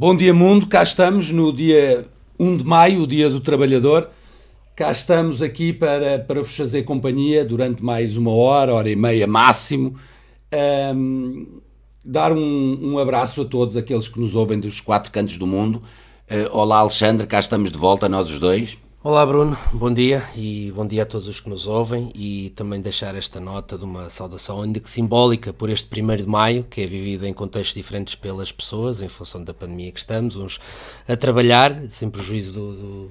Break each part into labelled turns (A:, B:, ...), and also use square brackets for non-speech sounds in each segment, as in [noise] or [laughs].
A: Bom dia, mundo. Cá estamos no dia 1 de maio, o Dia do Trabalhador. Cá estamos aqui para, para vos fazer companhia durante mais uma hora, hora e meia máximo. Um, dar um, um, abraço a todos aqueles que nos ouvem dos quatro cantos do mundo. Uh, olá, Alexandre, cá estamos de volta, nós os dois.
B: Olá Bruno, bom dia e bom dia a todos os que nos ouvem e também deixar esta nota de uma saudação ainda que simbólica por este 1 de Maio, que é vivido em contextos diferentes pelas pessoas em função da pandemia que estamos, uns a trabalhar, sem prejuízo do, do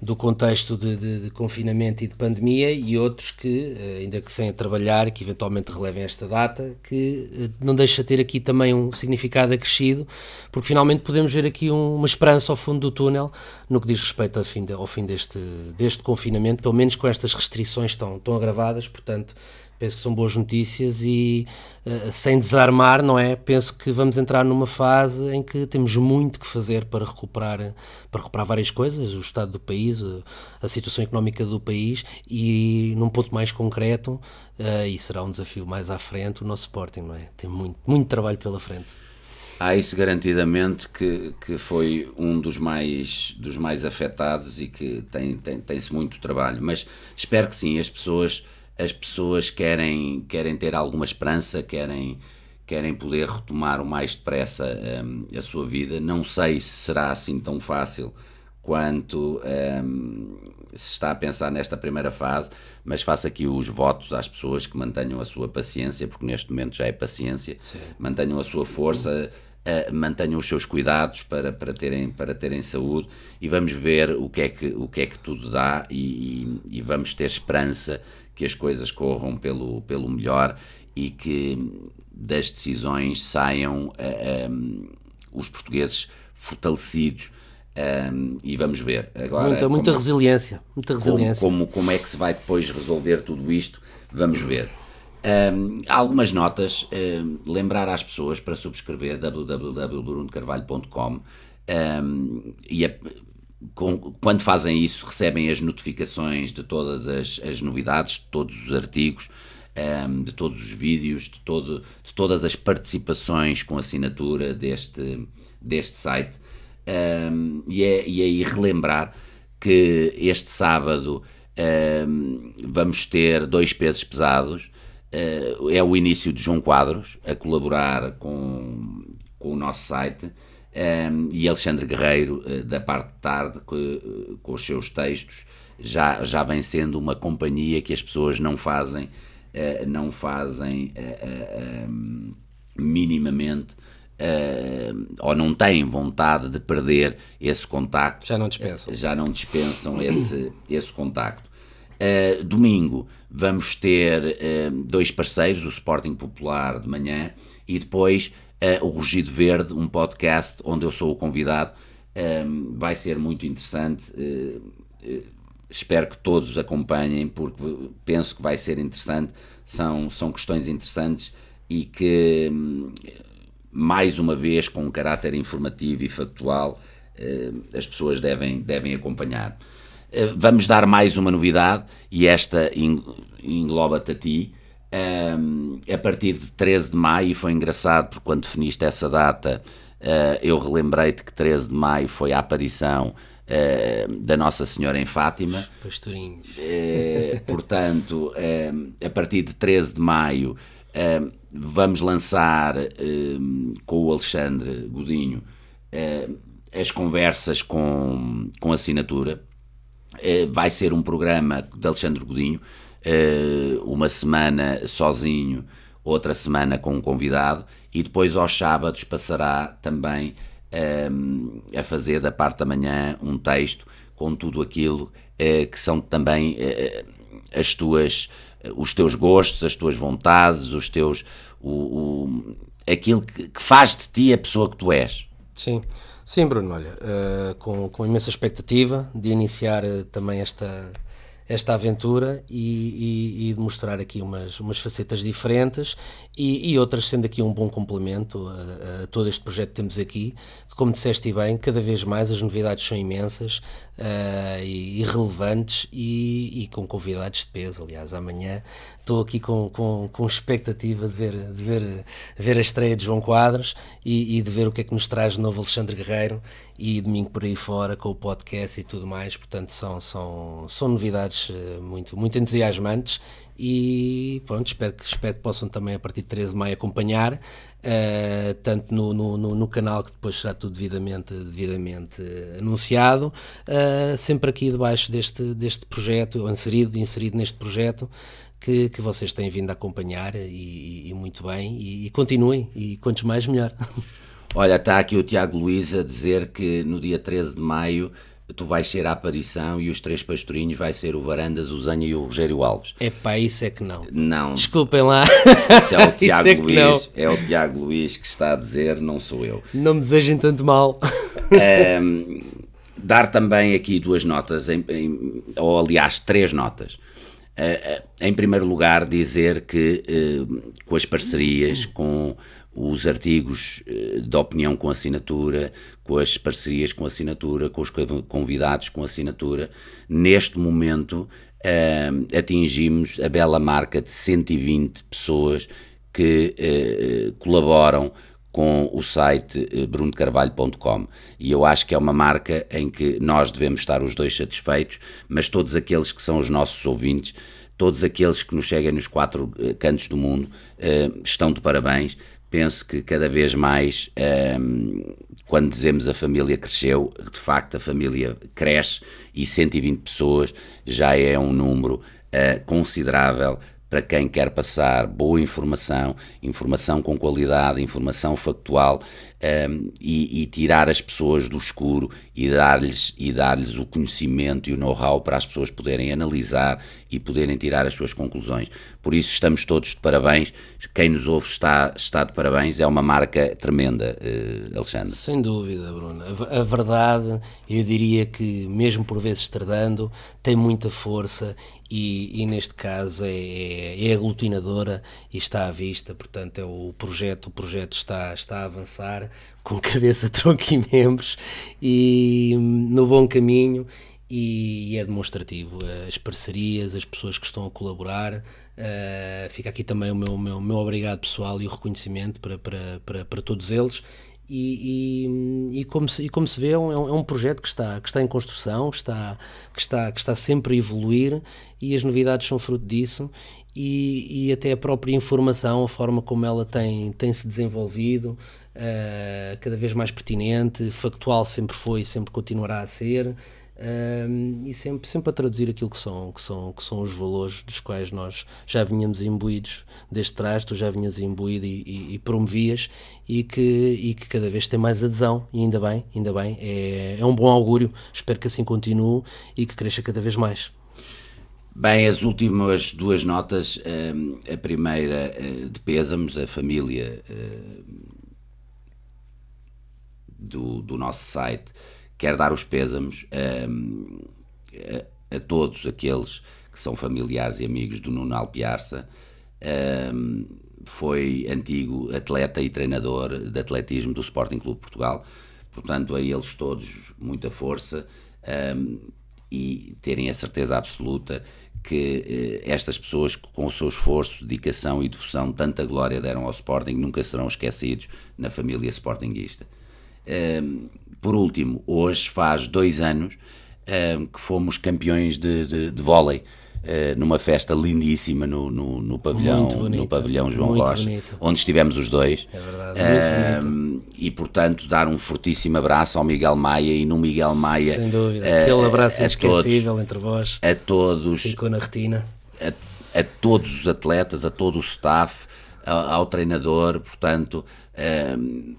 B: do contexto de, de, de, confinamento e de pandemia e outros que, eh, ainda que sem trabalhar, que eventualmente relevem esta data, que eh, não deixa ter aqui também um significado acrescido, porque finalmente podemos ver aqui um, uma esperança ao fundo do túnel no que diz respeito ao fim, de, ao fim deste, deste confinamento, pelo menos com estas restrições tão, tão agravadas, portanto penso que são boas notícias e uh, sem desarmar, não é? Penso que vamos entrar numa fase em que temos muito que fazer para recuperar, para recuperar várias coisas, o estado do país, a situação económica do país e num ponto mais concreto, uh, e será um desafio mais à frente, o nosso Sporting, não é? Tem muito, muito trabalho pela frente.
A: Há isso garantidamente que, que foi um dos mais, dos mais afetados e que tem, tem, tem-se muito trabalho, mas espero que sim, as pessoas as pessoas querem, querem ter alguma esperança, querem, querem poder retomar o mais depressa um, a sua vida. Não sei se será assim tão fácil quanto um, se está a pensar nesta primeira fase, mas faço aqui os votos às pessoas que mantenham a sua paciência, porque neste momento já é paciência, Sim. mantenham a sua força. Uh, mantenham os seus cuidados para, para, terem, para terem saúde e vamos ver o que é que, o que, é que tudo dá e, e, e vamos ter esperança que as coisas corram pelo, pelo melhor e que das decisões saiam uh, eh, um, eh, os portugueses fortalecidos. Um, eh, e vamos ver agora
B: muita, muita como, resiliência muita resiliência
A: como, como, como, é que se vai depois resolver tudo isto vamos ver um, algumas notas um, lembrar às pessoas para subscrever www.brunocarvalho.com um, e a, com, quando fazem isso, recebem as notificações de todas as, as novidades, de todos os artigos, um, ehm, de todos os vídeos, de, todo, de todas as participações com assinatura deste, deste site. Um, ehm, e, é, e é aí relembrar que este sábado um, ehm, vamos ter dois pesos pesados. Uh, é o início de João Quadros a colaborar com, com o nosso site um, e Alexandre Guerreiro, uh, da parte de tarde, que, uh, com os seus textos, já, já vem sendo uma companhia que as pessoas não fazem, uh, não fazem um, minimamente. ou não têm vontade de perder esse contacto.
B: Já não dispensam.
A: já não dispensam esse, [coughs] esse contacto. domingo vamos ter dois parceiros, o Sporting Popular de manhã e depois uh, o Rugido Verde, um podcast onde eu sou o convidado. Um, vai ser muito interessante. Uh, uh, espero que todos acompanhem, porque penso que vai ser interessante. São, são questões interessantes e que, um, mais uma vez, com um caráter informativo e factual, as pessoas devem, devem acompanhar. Vamos dar mais uma novidade e esta engloba-te a ti. Um, a partir de 13 de maio, foi engraçado porque quando definiste essa data, uh, eu relembrei-te que 13 de maio foi a aparição uh, da Nossa Senhora em Fátima.
B: Pastorinhos.
A: Uh, portanto, a partir de 13 de maio, vamos lançar com o Alexandre Godinho as conversas com, com assinatura. vai ser um programa de Alexandre Godinho uma semana sozinho, outra semana com um convidado, e depois aos sábados passará também eh, a fazer da parte da manhã um texto com tudo aquilo uh, que são também uh, as tuas, os teus gostos, as tuas vontades, os teus, o, o aquilo que, que, faz de ti a pessoa que tu és.
B: Sim, sim, Bruno. Olha, uh, com, com imensa expectativa de iniciar também esta esta aventura e, e, e, de mostrar aqui umas, umas facetas diferentes e, e, outras sendo aqui um bom complemento a, a, todo este projeto que temos aqui, que como disseste bem, cada vez mais as novidades são imensas uh, e, e, relevantes e, e, com convidados de peso. Aliás, amanhã estou aqui com, com, com expectativa de ver, de ver, ver a estreia de João Quadros e, de ver o que é que nos traz de novo Alexandre Guerreiro e domingo por aí fora com o podcast e tudo mais. Portanto, são, são, são novidades eh, muito, muito entusiasmantes e pronto, espero que, espero que possam também a partir de 13 de maio acompanhar, uh, tanto no, no, no, canal que depois será tudo devidamente, devidamente anunciado, uh, sempre aqui debaixo deste, deste projeto, inserido, inserido neste projeto, que, que vocês têm vindo a acompanhar e, e muito bem, e, e continuem, e quantos mais melhor. [laughs]
A: Olha, está aqui o Tiago Luiz a dizer que no dia 13 de maio tu vais ser a aparição e os três pastorinhos vai ser o Varandas, o Zanha e o Rogério Alves.
B: É pá, isso é que não.
A: Não.
B: Desculpem lá.
A: Isso é o [laughs] Tiago é Luís, é o Tiago Luís que está a dizer, não sou eu.
B: Não me desejem tanto mal.
A: Um, dar também aqui duas notas, em, em, ou aliás, três notas. Uh, uh, em primeiro lugar, dizer que uh, com as parcerias, com os artigos de opinião com assinatura, com as parcerias com assinatura, com os convidados com assinatura. Neste momento uh, atingimos a bela marca de 120 pessoas que uh, colaboram com o site brunocarvalho.com e eu acho que é uma marca em que nós devemos estar os dois satisfeitos, mas todos aqueles que são os nossos ouvintes, todos aqueles que nos chegam nos quatro cantos do mundo, estão de parabéns penso que cada vez mais, quando dizemos a família cresceu, de facto a família cresce e 120 pessoas já é um número uh, considerável para quem quer passar boa informação, informação com qualidade, informação factual um, e, e, tirar as pessoas do escuro e dar-lhes e dar-lhes o conhecimento e o know-how para as pessoas poderem analisar e poderem tirar as suas conclusões. Por isso estamos todos de parabéns. Quem nos ouve está, está de parabéns. É uma marca tremenda, uh, Alexandre.
B: Sem dúvida, Bruno. A, a, verdade, eu diria que mesmo por vezes tardando, tem muita força e, e neste caso é, é, é, aglutinadora e está à vista. Portanto, é o projeto, o projeto está, está a avançar [laughs] com cabeça, tronco e membros e no bom caminho e é demonstrativo. As parcerias, as pessoas que estão a colaborar, uh, fica aqui também o meu, meu, meu obrigado pessoal e o reconhecimento para, para, para, para todos eles. E, e, e, como se, e como se vê, é um, é um projeto que está, que está em construção, que está, que, está, que está sempre a evoluir e as novidades são fruto disso e, e até a própria informação, a forma como ela tem, tem se desenvolvido, uh, cada vez mais pertinente, factual sempre foi e sempre continuará a ser. E sempre, sempre a traduzir aquilo que são, que, são, que são os valores dos quais nós já vinhamos imbuídos desde trás, tu já vinhas imbuído e, e, e, promovias e que, e que cada vez tem mais adesão e ainda bem, ainda bem, é, é um bom augúrio, espero que assim continue e que cresça cada vez mais.
A: Bem, as últimas duas notas, a primeira eh, de pésamos, a família do, do nosso site quer dar os pésamos a, a, todos aqueles que são familiares e amigos do Nuno Alpiarça. foi antigo atleta e treinador de atletismo do Sporting Clube Portugal. Portanto, a eles todos muita força e terem a certeza absoluta que eh, estas pessoas, com o seu esforço, dedicação e devoção, tanta glória deram ao Sporting, nunca serão esquecidos na família Sportingista. Por último, hoje faz dois anos que fomos campeões de, de, de vôlei. Uh, numa festa lindíssima no, no, no pavilhão, no pavilhão João Rocha, bonito. onde estivemos os dois.
B: É verdade, muito
A: E portanto, dar um fortíssimo abraço ao Miguel Maia e no Miguel Maia.
B: Sem dúvida, uh, aquele abraço inesquecível entre vós.
A: A todos.
B: Ficou na retina.
A: A, a todos os atletas, a todo o staff, ao, ao treinador, portanto,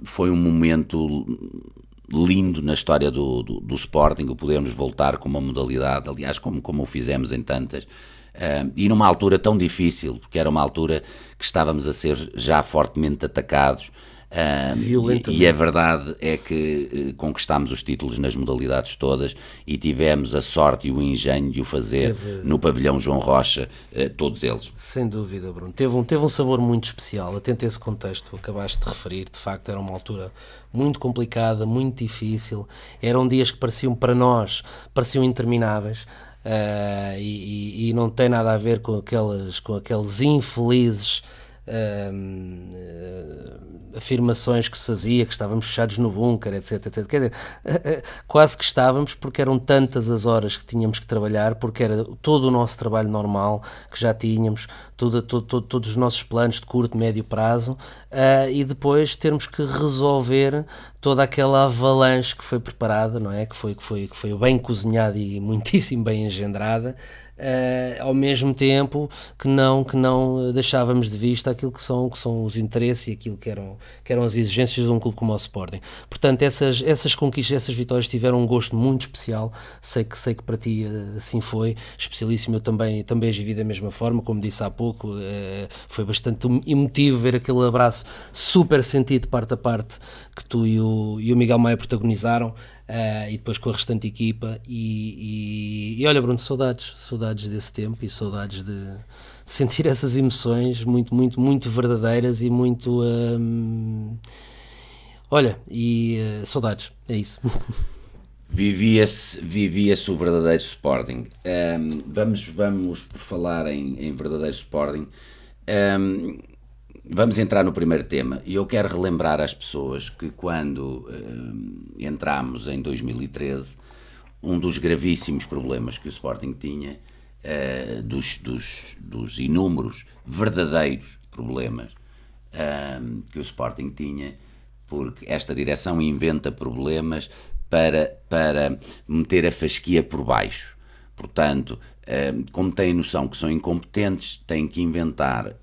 A: foi um momento lindo na história do, do, do, Sporting, o podermos voltar com uma modalidade, aliás, como, como o fizemos em tantas, Uh, e numa altura tão difícil, porque era uma altura que estávamos a ser já fortemente atacados. E, e, a verdade é que uh, conquistámos os títulos nas modalidades todas e tivemos a sorte e o engenho de o fazer teve... no pavilhão João Rocha, uh, todos eles.
B: Sem dúvida, Bruno. Teve um, teve um sabor muito especial, atento a esse contexto, acabaste de referir. De facto, era uma altura muito complicada, muito difícil. Eram dias que pareciam para nós, pareciam intermináveis. Uh, e, e, não tem nada a ver com aqueles, com aqueles infelizes uh, afirmações que se fazia, que estávamos fechados no bunker, etc, etc. Quer dizer, quase que estávamos porque eram tantas as horas que tínhamos que trabalhar, porque era todo o nosso trabalho normal que já tínhamos, todo todos os nossos planos de curto, médio prazo, uh, e depois termos que resolver toda aquela avalanche que foi preparada, não é? Que foi, que foi, que foi bem cozinhada e [laughs] muitíssimo bem engendrada uh, ao mesmo tempo que não, que não deixávamos de vista aquilo que são, que são os interesses e aquilo que eram, que eram as exigências de um clube como o Sporting. Portanto, essas, essas conquistas, essas vitórias tiveram um gosto muito especial, sei que, sei que para ti uh, assim foi, especialíssimo, eu também, também as vivi da mesma forma, como disse há pouco, uh, foi bastante emotivo ver aquele abraço super sentido parte a parte que tu e o, e o Miguel Maia protagonizaram uh, e depois com a restante equipa. E, e, e, olha, Bruno, saudades, saudades desse tempo e saudades de, sentir [laughs] essas emoções muito, muito, muito verdadeiras e muito. Um, olha, e uh, saudades, é isso. [laughs]
A: Vivia-se vivia o verdadeiro Sporting. Um, vamos, vamos, por falar em, em verdadeiro Sporting, um, Vamos entrar no primeiro tema e eu quero relembrar às pessoas que quando uh, entramos em 2013, um dos gravíssimos problemas que o Sporting tinha, uh, dos, dos, dos, inúmeros verdadeiros problemas uh, que o Sporting tinha, porque esta direção inventa problemas para, para meter a fasquia por baixo. Portanto, como têm noção que são incompetentes, têm que inventar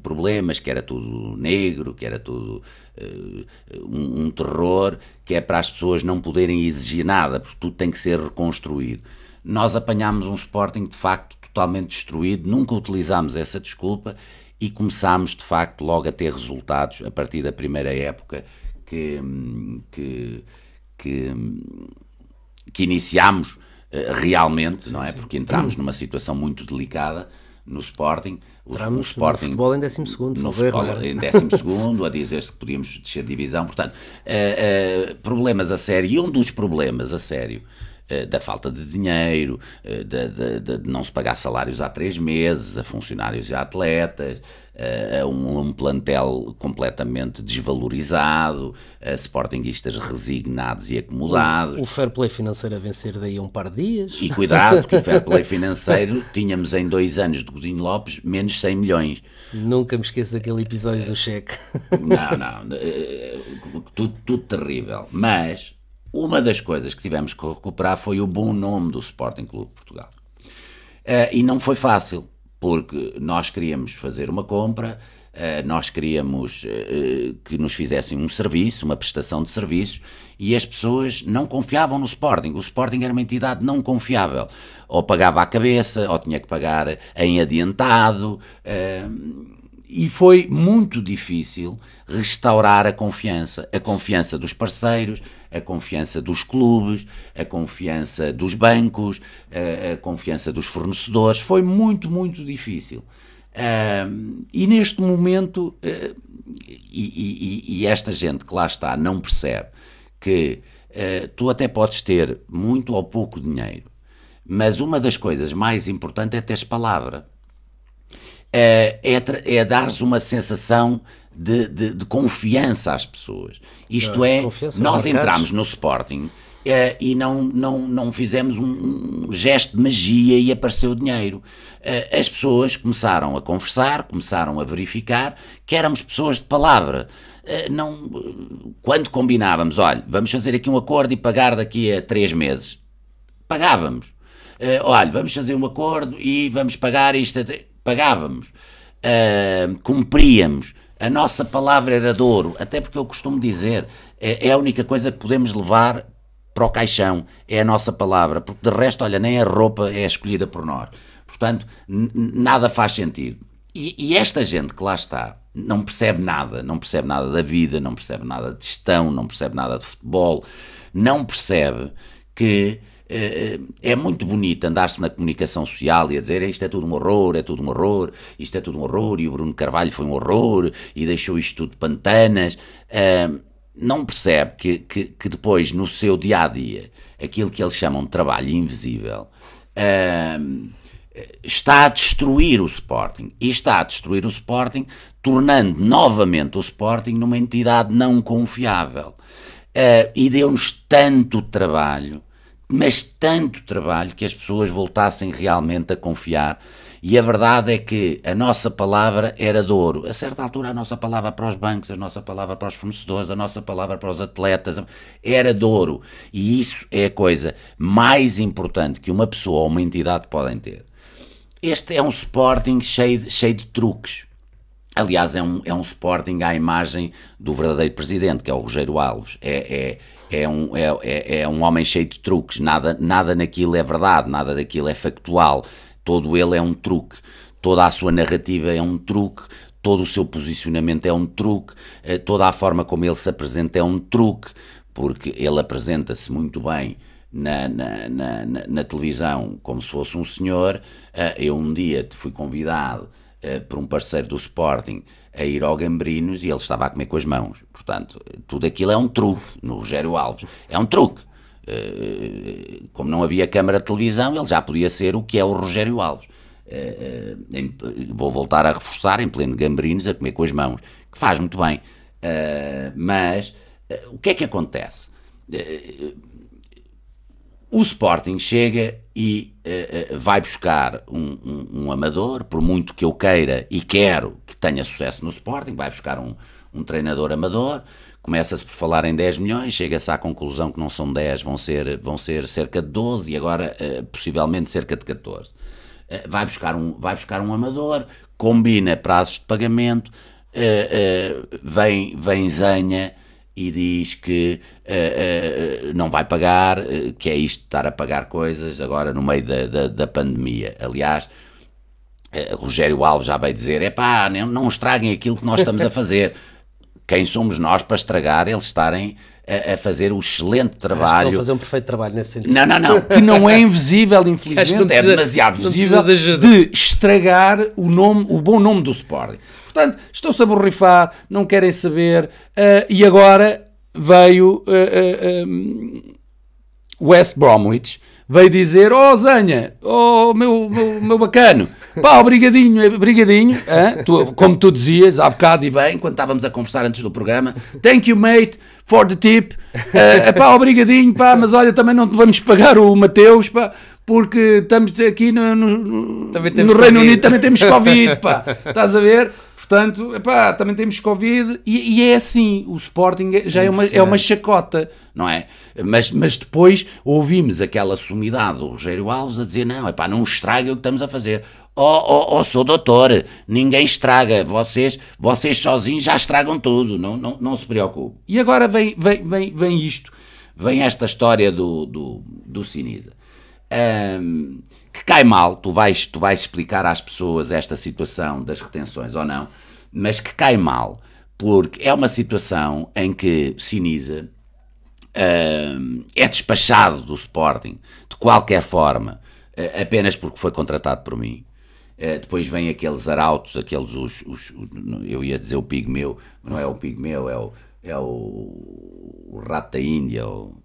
A: problemas, que era tudo negro, que era tudo uh, um, um, terror, que é para as pessoas não poderem exigir nada, porque tudo tem que ser reconstruído. Nós apanhámos um Sporting de facto totalmente destruído, nunca utilizámos essa desculpa e começámos de facto logo a ter resultados a partir da primeira época que, que, que, que iniciámos realmente, sim, não é? Sim. Porque entramos numa situação muito delicada no Sporting.
B: O, Entramos o Sporting, no futebol em 12 segundo, no futebol
A: erro, em 12 segundo, a dizer-se que podíamos descer de divisão. Portanto, uh, uh, problemas a sério. E um dos problemas a sério da falta de dinheiro, de, de, de, não se pagar salários há três meses a funcionários e a atletas, uh, um, um, plantel completamente desvalorizado, uh, sportinguistas resignados e acomodados.
B: O, o, fair play financeiro a vencer daí a um par de dias.
A: E cuidado, porque o fair play [laughs] financeiro tínhamos em dois anos de Godinho Lopes menos 100 milhões.
B: Nunca me esqueço daquele episódio do cheque.
A: Não, não, tudo, tudo terrível. Mas uma das coisas que tivemos que recuperar foi o bom nome do Sporting Clube de Portugal. Uh, e não foi fácil, porque nós queríamos fazer uma compra, uh, nós queríamos uh, que nos fizessem um serviço, uma prestação de serviços, e as pessoas não confiavam no Sporting. O Sporting era uma entidade não confiável. Ou pagava à cabeça, ou tinha que pagar em adiantado. Uh, e foi muito difícil restaurar a confiança, a confiança dos parceiros, a confiança dos clubes, a confiança dos bancos, a, a confiança dos fornecedores. Foi muito, muito difícil. Uh, e neste momento, uh, e, e, e, esta gente que lá está não percebe que uh, tu até podes ter muito ou pouco dinheiro, mas uma das coisas mais importantes é teres palavra é, é, é dar-lhes uma sensação de, de, de, confiança às pessoas. Isto é, nós entramos no Sporting é, e não, não, não fizemos um, um, gesto de magia e apareceu dinheiro. É, as pessoas começaram a conversar, começaram a verificar que éramos pessoas de palavra. É, não, quando combinávamos, olha, vamos fazer aqui um acordo e pagar daqui a três meses, pagávamos. É, olha, vamos fazer um acordo e vamos pagar isto a pagávamos, uh, cumpríamos, a nossa palavra era de ouro, até porque eu costumo dizer, é, é, a única coisa que podemos levar para o caixão, é a nossa palavra, porque de resto, olha, nem a roupa é escolhida por nós. Portanto, nada faz sentido. E, e, esta gente que lá está não percebe nada, não percebe nada da vida, não percebe nada de gestão, não percebe nada de futebol, não percebe que é muito bonito andar-se na comunicação social e a dizer isto é tudo um horror, é tudo um horror, isto é tudo um horror, e o Bruno Carvalho foi um horror, e deixou isto tudo pantanas. não percebe que, que, que, depois, no seu dia a dia, aquilo que eles chamam de trabalho invisível está a destruir o Sporting. E está a destruir o Sporting, tornando novamente o Sporting numa entidade não confiável. Uh, e deu-nos tanto trabalho mas tanto trabalho que as pessoas voltassem realmente a confiar. E a verdade é que a nossa palavra era de ouro. A certa altura, a nossa palavra para os bancos, a nossa palavra para os fornecedores, a nossa palavra para os atletas era de ouro. E isso é a coisa mais importante que uma pessoa ou uma entidade podem ter. Este é um Sporting cheio de, cheio de truques. Aliás, é um, é um Sporting à imagem do verdadeiro presidente, que é o Rogério Alves. É, é, um, é, é, é um homem cheio de truques. Nada, nada naquilo é verdade, nada daquilo é factual. Todo ele é um truque. Toda a sua narrativa é um truque. Todo o seu posicionamento é um truque. Eh, toda a forma como ele se apresenta é um truque. Porque ele apresenta-se muito bem na, na, na, na, televisão como se fosse um senhor. Eh, eu um dia fui convidado uh, por um parceiro do Sporting a ir ao Gambrinos e ele estava a comer com as mãos. Portanto, tudo aquilo é um truque no Rogério Alves. É um truque. Uh, como não havia câmara de televisão, ele já podia ser o que é o Rogério Alves. Uh, em, vou voltar a reforçar em pleno Gambrinos a comer com as mãos, que faz muito bem. mas o que é que acontece? o Sporting chega e uh, uh, vai buscar um, um, um, amador, por muito que eu queira e quero que tenha sucesso no Sporting, vai buscar um, um treinador amador, começa-se por falar em 10 milhões, chega-se à conclusão que não são 10, vão ser, vão ser cerca de 12 e agora uh, possivelmente cerca de 14. vai, buscar um, vai buscar um amador, combina prazos de pagamento, vem, vem zenha e diz que uh, uh, não vai pagar, uh, que é isto estar a pagar coisas agora no meio da, da, da pandemia. Aliás, Rogério Alves já vai dizer: é pá, não, não estraguem aquilo que nós estamos a fazer. [laughs] Quem somos nós para estragar eles estarem a, a fazer o excelente trabalho.
B: Estão a fazer um perfeito trabalho nesse sentido.
A: Não, não, não, [laughs] que não é invisível, infelizmente, precisa, é demasiado visível de, de estragar o, nome, o bom nome do Sporting. Portanto, estão-se a borrifar, não querem saber, uh, e agora veio uh, uh, West Bromwich, veio dizer, oh Zanha, oh meu, meu, meu bacano, pá, obrigadinho, obrigadinho, tu, como tu dizias há bocado e bem, quando estávamos a conversar antes do programa, thank you mate for the tip, uh, pá, obrigadinho, pá, mas olha, também não te vamos pagar o Mateus, pá, porque estamos aqui no, no, no Reino Unido, também temos Covid, pá, [laughs] estás a ver? Portanto, epá, também temos Covid e, e, é assim, o Sporting já é uma, é uma chacota, não é? Mas, mas depois ouvimos aquela sumidade do Rogério Alves a dizer, não, epá, não estraga o que estamos a fazer. Oh, oh, oh, sou doutor, ninguém estraga, vocês, vocês sozinhos já estragam tudo, não, não, não se preocupe. E agora vem, vem, vem, vem isto, vem esta história do, do, do Sinisa. Um, que cai mal, tu vais, tu vais explicar às pessoas esta situação das retenções ou não, mas que cai mal, porque é uma situação em que Sinisa uh, é despachado do Sporting de qualquer forma, apenas porque foi contratado por mim. Uh, depois vem aqueles arautos, aqueles, os, os, eu ia dizer o pigmeu, não é o pigmeu, é o, é o, o rato da Índia, ou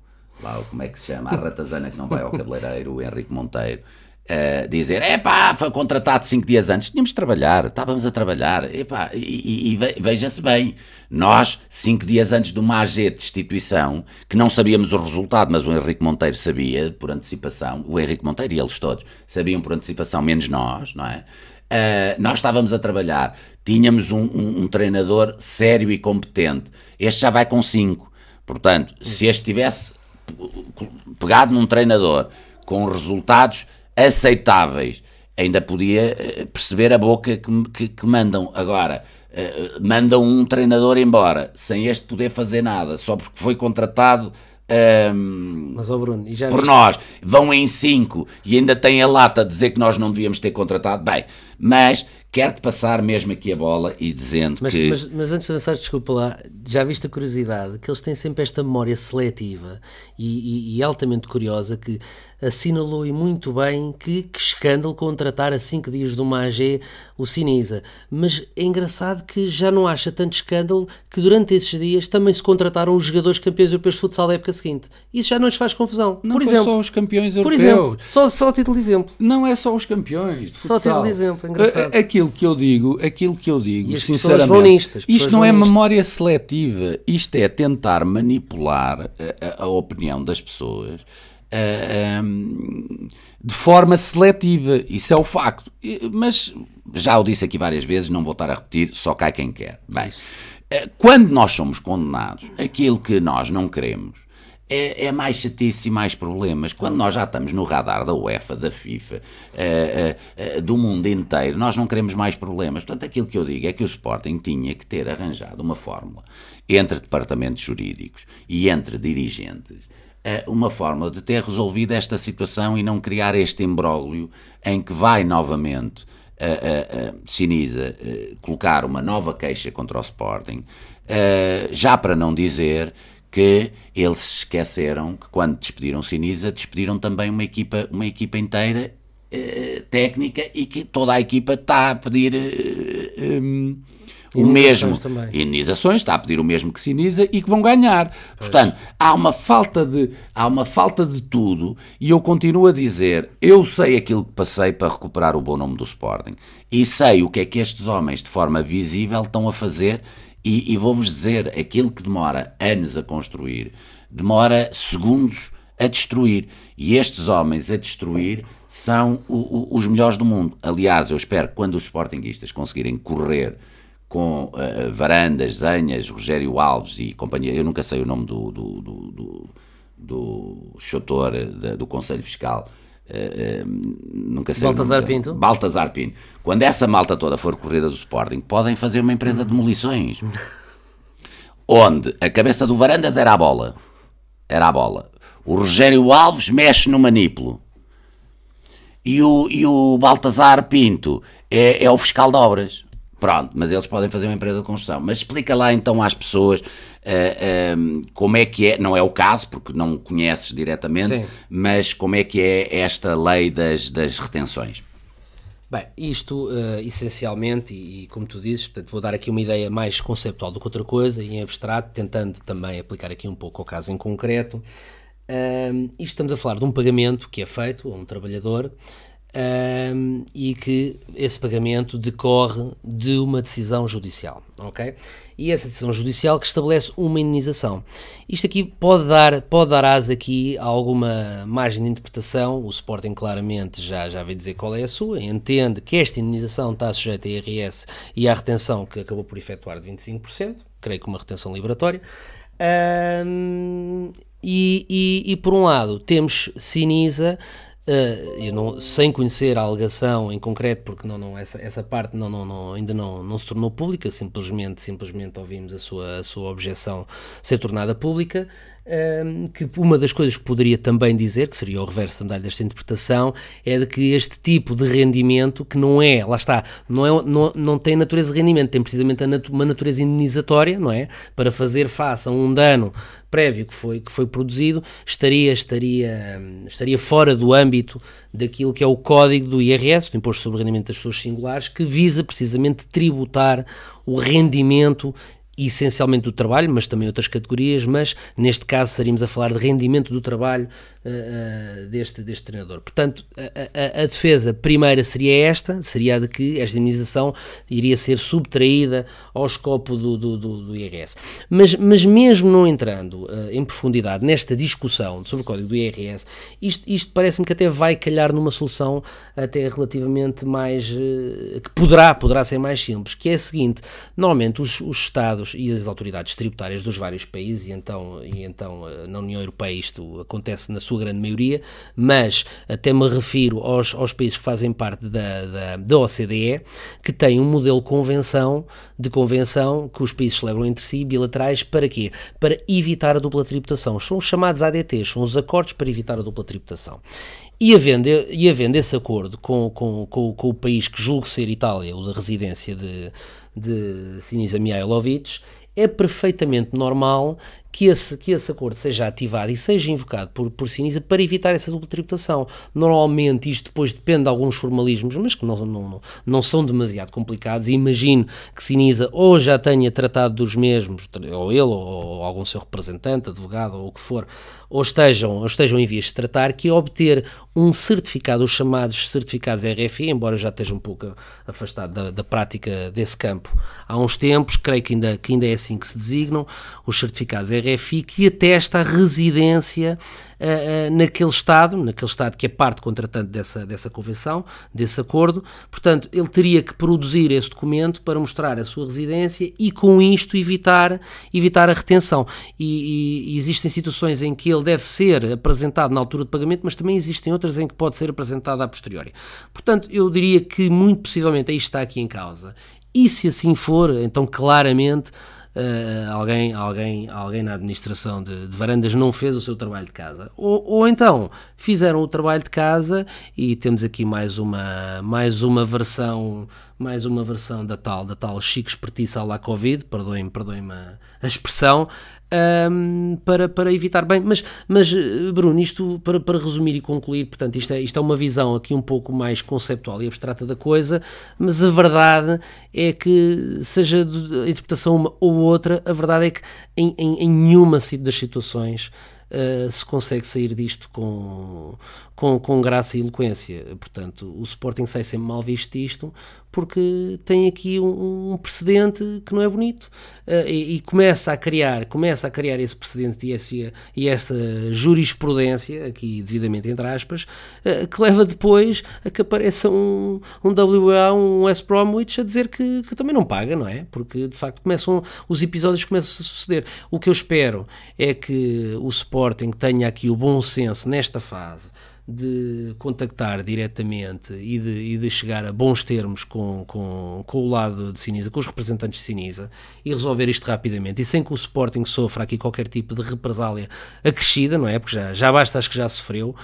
A: lá, como é que se chama? A ratazana que não vai ao cabeleireiro, o Henrique Monteiro Uh, dizer, é pá, foi contratado cinco dias antes, tínhamos de trabalhar, estávamos a trabalhar, epá, e, e, e veja-se bem, nós, cinco dias antes de uma AG de destituição, que não sabíamos o resultado, mas o Henrique Monteiro sabia por antecipação, o Henrique Monteiro e eles todos sabiam por antecipação, menos nós, não é? Uh, nós estávamos a trabalhar, tínhamos um, um, um, treinador sério e competente, este já vai com cinco, portanto, se este tivesse pegado num treinador com resultados aceitáveis. Ainda podia eh, perceber a boca que, que, que mandam. Agora, uh, mandam um treinador embora, sem este poder fazer nada, só porque foi contratado um,
B: Mas, oh Bruno, já
A: por
B: viste?
A: nós, vão em 5 e ainda têm a lata de dizer que nós não devíamos ter contratado, bem, mas quero-te passar mesmo aqui a bola e dizendo
B: Mas,
A: que.
B: mas, mas antes de avançar, desculpa lá, já viste a curiosidade que eles têm sempre esta memória seletiva e, e- e altamente curiosa que assinalou e muito bem que, que escândalo contratar a 5 dias do AG o Sinisa. Mas é engraçado que já não acha tanto escândalo que durante esses dias também se contrataram os jogadores campeões europeus de futsal da época seguinte. Isso já não lhes faz confusão.
A: não
B: por exemplo,
A: só os campeões
B: por
A: europeus.
B: exemplo, só, só título de exemplo.
A: Não é só os campeões. De
B: Só
A: futsal.
B: título de exemplo, engraçado.
A: Aquilo que eu digo, aquilo que eu digo, sinceramente,
B: nisto,
A: isto não é memória seletiva, isto é tentar manipular a, a- a opinião das pessoas ah, ahm, de forma seletiva. Isso é o facto. Mas já o disse aqui várias vezes, não vou estar a repetir, só cai quem quer. Bem, eh, quando nós somos condenados, aquilo que nós não queremos é, é mais chatice e mais problemas. Quando nós já estamos no radar da UEFA, da FIFA, eh, eh, eh, do mundo inteiro, nós não queremos mais problemas. Portanto, aquilo que eu digo é que o Sporting tinha que ter arranjado uma fórmula entre departamentos jurídicos e entre dirigentes. Eh, Uma fórmula de ter resolvido esta situação e não criar este imbróglio em que vai novamente a, a, a Sinisa eh, colocar uma nova queixa contra o Sporting, eh, já para não dizer que eles se esqueceram que quando despediram Sinisa, despediram também uma equipa, uma equipa inteira eh, técnica e que toda a equipa está a pedir eh, um, o mesmo.
B: Também.
A: Indenizações, está a pedir o mesmo que Sinisa e que vão ganhar. Portanto, há uma falta de há uma falta de tudo e eu continuo a dizer, eu sei aquilo que passei para recuperar o bom nome do Sporting e sei o que é que estes homens de forma visível estão a fazer e, e vou-vos dizer, aquilo que demora anos a construir, demora segundos a destruir. E estes homens a destruir são o- o- os melhores do mundo. Aliás, eu espero que quando os Sportinguistas conseguirem correr com eh, Varandas, Zanhas, Rogério Alves e companhia, eu nunca sei o nome do, do, do, do, do do Conselho Fiscal, eh, eh, nunca sei
B: Baltazar
A: dele.
B: Pinto?
A: Baltazar Pinto. Quando essa malta toda for corrida do Sporting, podem fazer uma empresa de demolições. [laughs] Onde a cabeça do Varandas era a bola. Era a bola. O Rogério Alves mexe no manípulo. E o, e o Baltazar Pinto é, é o fiscal de obras. Pronto, mas eles podem fazer uma empresa de construção. Mas explica lá então às pessoas ah, ah, como é que é, não é o caso, porque não conheces diretamente,
B: Sim.
A: mas como é que é esta lei das, das retenções.
B: Bem, isto eh, essencialmente, e, e como tu dizes, portanto, vou dar aqui uma ideia mais conceptual do que outra coisa, e em abstrato, tentando também aplicar aqui um pouco ao caso em concreto. Ahm, isto estamos a falar de um pagamento que é feito a um trabalhador ahm, e que esse pagamento decorre de uma decisão judicial, ok? E essa decisão judicial que estabelece uma indenização. Isto aqui pode dar, pode dar asa aqui a alguma margem de interpretação, o Sporting claramente já, já veio dizer qual é a sua, entende que esta indenização está sujeita a IRS e à retenção que acabou por efetuar de 25%, creio que uma retenção liberatória, Ahm, e, e- e, por um lado temos Sinisa, eu não, sem conhecer a alegação em concreto, porque não, não, essa, essa parte não, não, não- ainda não, não se tornou pública, simplesmente, simplesmente ouvimos a sua, a sua objeção ser tornada pública, que uma das coisas que poderia também dizer, que seria o reverso também desta interpretação, é de que este tipo de rendimento, que não é, lá está, não, é, não, não tem natureza de rendimento, tem precisamente uma natureza indenizatória, não é? Para fazer face a um dano prévio que foi, que foi produzido, estaria, estaria, estaria fora do âmbito daquilo que é o código do IRS, do Imposto sobre o Rendimento das Pessoas Singulares, que visa precisamente tributar o rendimento essencialmente do trabalho, mas também outras categorias, mas neste caso estaríamos a falar de rendimento do trabalho uh, deste, deste treinador. Portanto, a, a, a, defesa primeira seria esta, seria a de que esta indenização iria ser subtraída ao escopo do, do, do, do IRS. Mas, mas mesmo não entrando uh, em profundidade nesta discussão sobre o código do IRS, isto, isto parece-me que até vai calhar numa solução até relativamente mais... que poderá, poderá ser mais simples, que é a seguinte, normalmente os, os Estados Estados e as autoridades tributárias dos vários países, e então, e então eh, na União Europeia isto acontece na sua grande maioria, mas até me refiro aos, aos países que fazem parte da, da, da OCDE, que têm um modelo convenção, de convenção que os países celebram entre si, bilaterais, para quê? Para evitar a dupla tributação. São os chamados ADTs, são os acordos para evitar a dupla tributação. E havendo, e havendo esse acordo com, com, com, com o país que julgo ser Itália, o da residência de, de Sinisa Mihailovic, é perfeitamente normal que esse, que esse acordo seja ativado e seja invocado por, por Sinisa para evitar essa dupla tributação. Normalmente isto depois depende de alguns formalismos, mas que não, não, não, são demasiado complicados. Imagino que Sinisa ou já tenha tratado dos mesmos, ou ele, ou algum seu representante, advogado, ou o que for, ou estejam, ou estejam em vias de tratar, que é obter um certificado, os chamados certificados RFI, embora já esteja um pouco afastado da, da prática desse campo há uns tempos, creio que ainda, que ainda é assim que se designam, os certificados RFI Que atesta a residência uh, uh, naquele Estado, naquele Estado que é parte contratante dessa, dessa convenção, desse acordo. Portanto, ele teria que produzir esse documento para mostrar a sua residência e, com isto, evitar, evitar a retenção. E, e, e existem situações em que ele deve ser apresentado na altura de pagamento, mas também existem outras em que pode ser apresentado a posteriori. Portanto, eu diria que, muito possivelmente, aí está aqui em causa. E se assim for, então claramente uh, alguém, alguém, alguém na administração de, de, varandas não fez o seu trabalho de casa. Ou, ou então fizeram o trabalho de casa e temos aqui mais uma, mais uma versão mais uma versão da tal, da tal chique espertice à la Covid, perdoem-me perdoem a, a expressão, um, para, para evitar bem. Mas, mas Bruno, isto para, para resumir e concluir, portanto, isto é, isto é uma visão aqui um pouco mais conceptual e abstrata da coisa, mas a verdade é que, seja a interpretação uma ou outra, a verdade é que em, em, em nenhuma das situações uh, se consegue sair disto com, com, com graça e eloquência. Portanto, o Sporting sai sempre mal visto disto porque tem aqui um, um precedente que não é bonito uh, e, e, começa a criar começa a criar esse precedente e, esse, e essa jurisprudência, aqui devidamente entre aspas, uh, que leva depois a que apareça um, um WA, um West Bromwich a dizer que, que, também não paga, não é? Porque de facto começam, os episódios começam a suceder. O que eu espero é que o Sporting tenha aqui o bom senso nesta fase de contactar diretamente e de, e de chegar a bons termos com, com, com o lado de Sinisa, com os representantes de Sinisa e resolver isto rapidamente e sem que o Sporting sofra aqui qualquer tipo de represália acrescida, não é? Porque já, já basta, acho que já sofreu,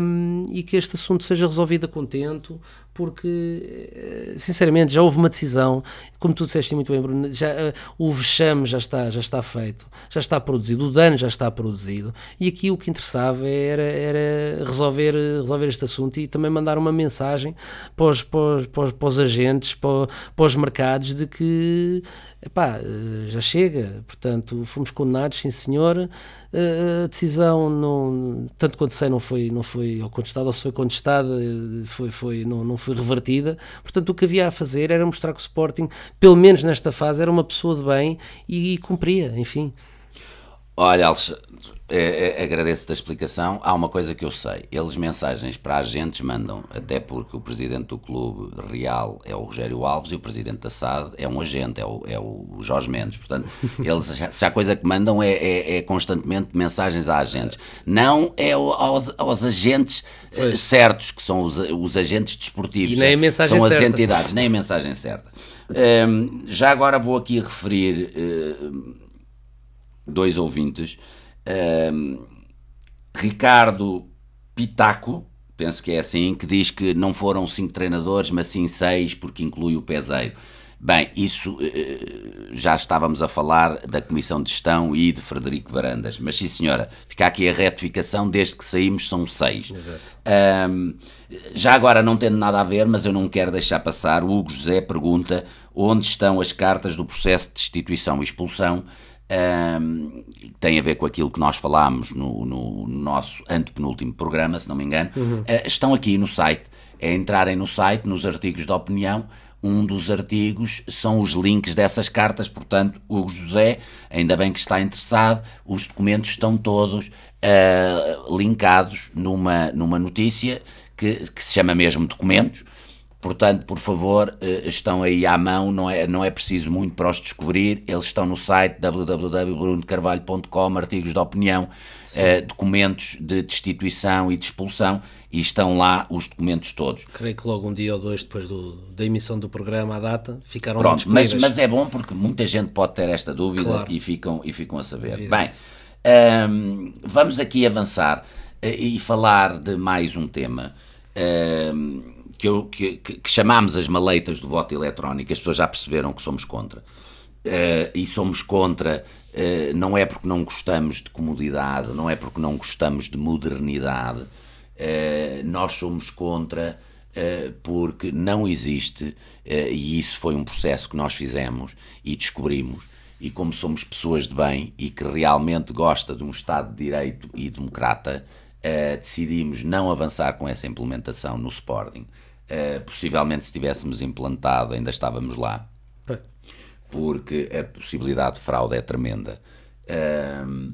B: um, e que este assunto seja resolvido a contento, porque, eh, sinceramente, já houve uma decisão, como tu disseste muito bem, Bruno, já, uh, o vexame já está, já está feito, já está produzido, o dano já está produzido, e aqui o que interessava era, era resolver, resolver este assunto e também mandar uma mensagem para os, para os, para os, para os agentes, para, para os mercados, de que epá, eh, já chega, portanto, fomos condenados, sim senhor, eh, a decisão, não, tanto quanto sei, não foi, não foi contestada, ou se foi contestada, eh, foi, foi, não, não foi revertida, portanto, o que havia a fazer era mostrar que o Sporting, pelo menos nesta fase, era uma pessoa de bem e, e cumpria, enfim.
A: Olha, Alexandre, é, é, agradeço a explicação. Há uma coisa que eu sei: eles mensagens para agentes mandam, até porque o presidente do clube real é o Rogério Alves e o presidente da SAD é um agente, é o, é o Jorge Mendes. Portanto, [laughs] eles, se há coisa que mandam é, é, é constantemente mensagens a agentes. Não é aos, aos agentes eh, pois. certos, que são os, os agentes desportivos.
B: E nem a mensagem
A: são
B: certa.
A: as entidades, nem a mensagem certa. Um, ehm, já agora vou aqui referir uh, dois ouvintes. Um, Ricardo Pitaco, penso que é assim, que diz que não foram cinco treinadores, mas sim seis, porque inclui o peseiro. Bem, isso eh, já estávamos a falar da Comissão de Gestão e de Frederico Varandas, mas sim senhora, fica aqui a retificação, desde que saímos são seis. Um, já agora não tendo nada a ver, mas eu não quero deixar passar, o Hugo José pergunta onde estão as cartas do processo de destituição e expulsão um, tem a ver com aquilo que nós falámos no, no nosso antepenúltimo programa, se não me engano, uhum. uh, estão aqui no site. É entrarem no site, nos artigos de opinião. Um dos artigos são os links dessas cartas, portanto, o José, ainda bem que está interessado, os documentos estão todos uh, linkados numa, numa notícia que, que se chama mesmo documentos Portanto, por favor, estão aí à mão, não é, não é preciso muito para os descobrir. Eles estão no site www.brunocarvalho.com, artigos de opinião, documentos de destituição e de expulsão e estão lá os documentos todos.
B: Creio que logo um dia ou dois depois do, da emissão do programa, à data, ficaram
A: Pronto, mas, mas é bom porque muita gente pode ter esta dúvida claro. e, ficam, e ficam a saber. Evidente. Bem, um, vamos aqui avançar uh, e falar de mais um tema. Um, que, eu, que, que, chamámos as maleitas do voto eletrónico, as pessoas já perceberam que somos contra. Uh, e somos contra, uh, não é porque não gostamos de comodidade, não é porque não gostamos de modernidade, uh, nós somos contra porque não existe, e isso foi um processo que nós fizemos e descobrimos, e como somos pessoas de bem e que realmente gosta de um Estado de Direito e democrata, decidimos não avançar com essa implementação no Sporting. Uh, possivelmente, se tivéssemos implantado, ainda estávamos lá. Porque a possibilidade de fraude é tremenda. Uh,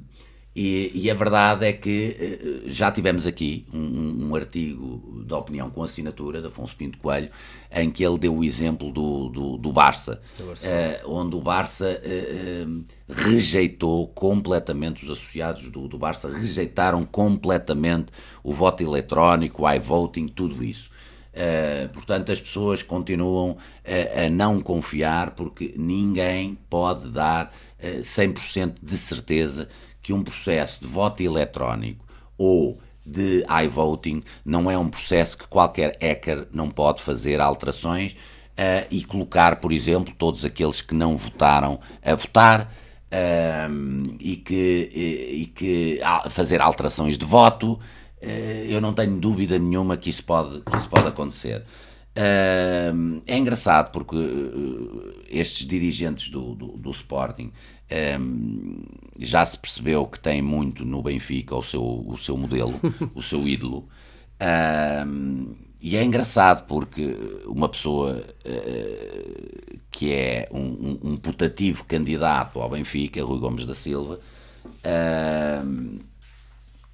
A: e, e, a verdade é que uh, já tivemos aqui um, um, artigo de opinião com assinatura de Afonso Pinto Coelho, em que ele deu o exemplo do, do, do Barça, onde o Barça rejeitou completamente, os associados do, do Barça rejeitaram completamente o voto eletrónico, o iVoting, tudo isso. Uh, portanto, as pessoas continuam a, a, não confiar porque ninguém pode dar uh, eh, 100% de certeza que um processo de voto eletrónico ou de iVoting não é um processo que qualquer hacker não pode fazer alterações uh, e colocar, por exemplo, todos aqueles que não votaram a votar. e que, e, e que fazer alterações de voto, eh, eu não tenho dúvida nenhuma que isso pode, que isso pode acontecer. é engraçado porque eh, estes dirigentes do, do, do Sporting já se percebeu que têm muito no Benfica o seu, o seu modelo, [laughs] o seu ídolo. e é engraçado porque uma pessoa que é um, um, um, putativo candidato ao Benfica, Rui Gomes da Silva,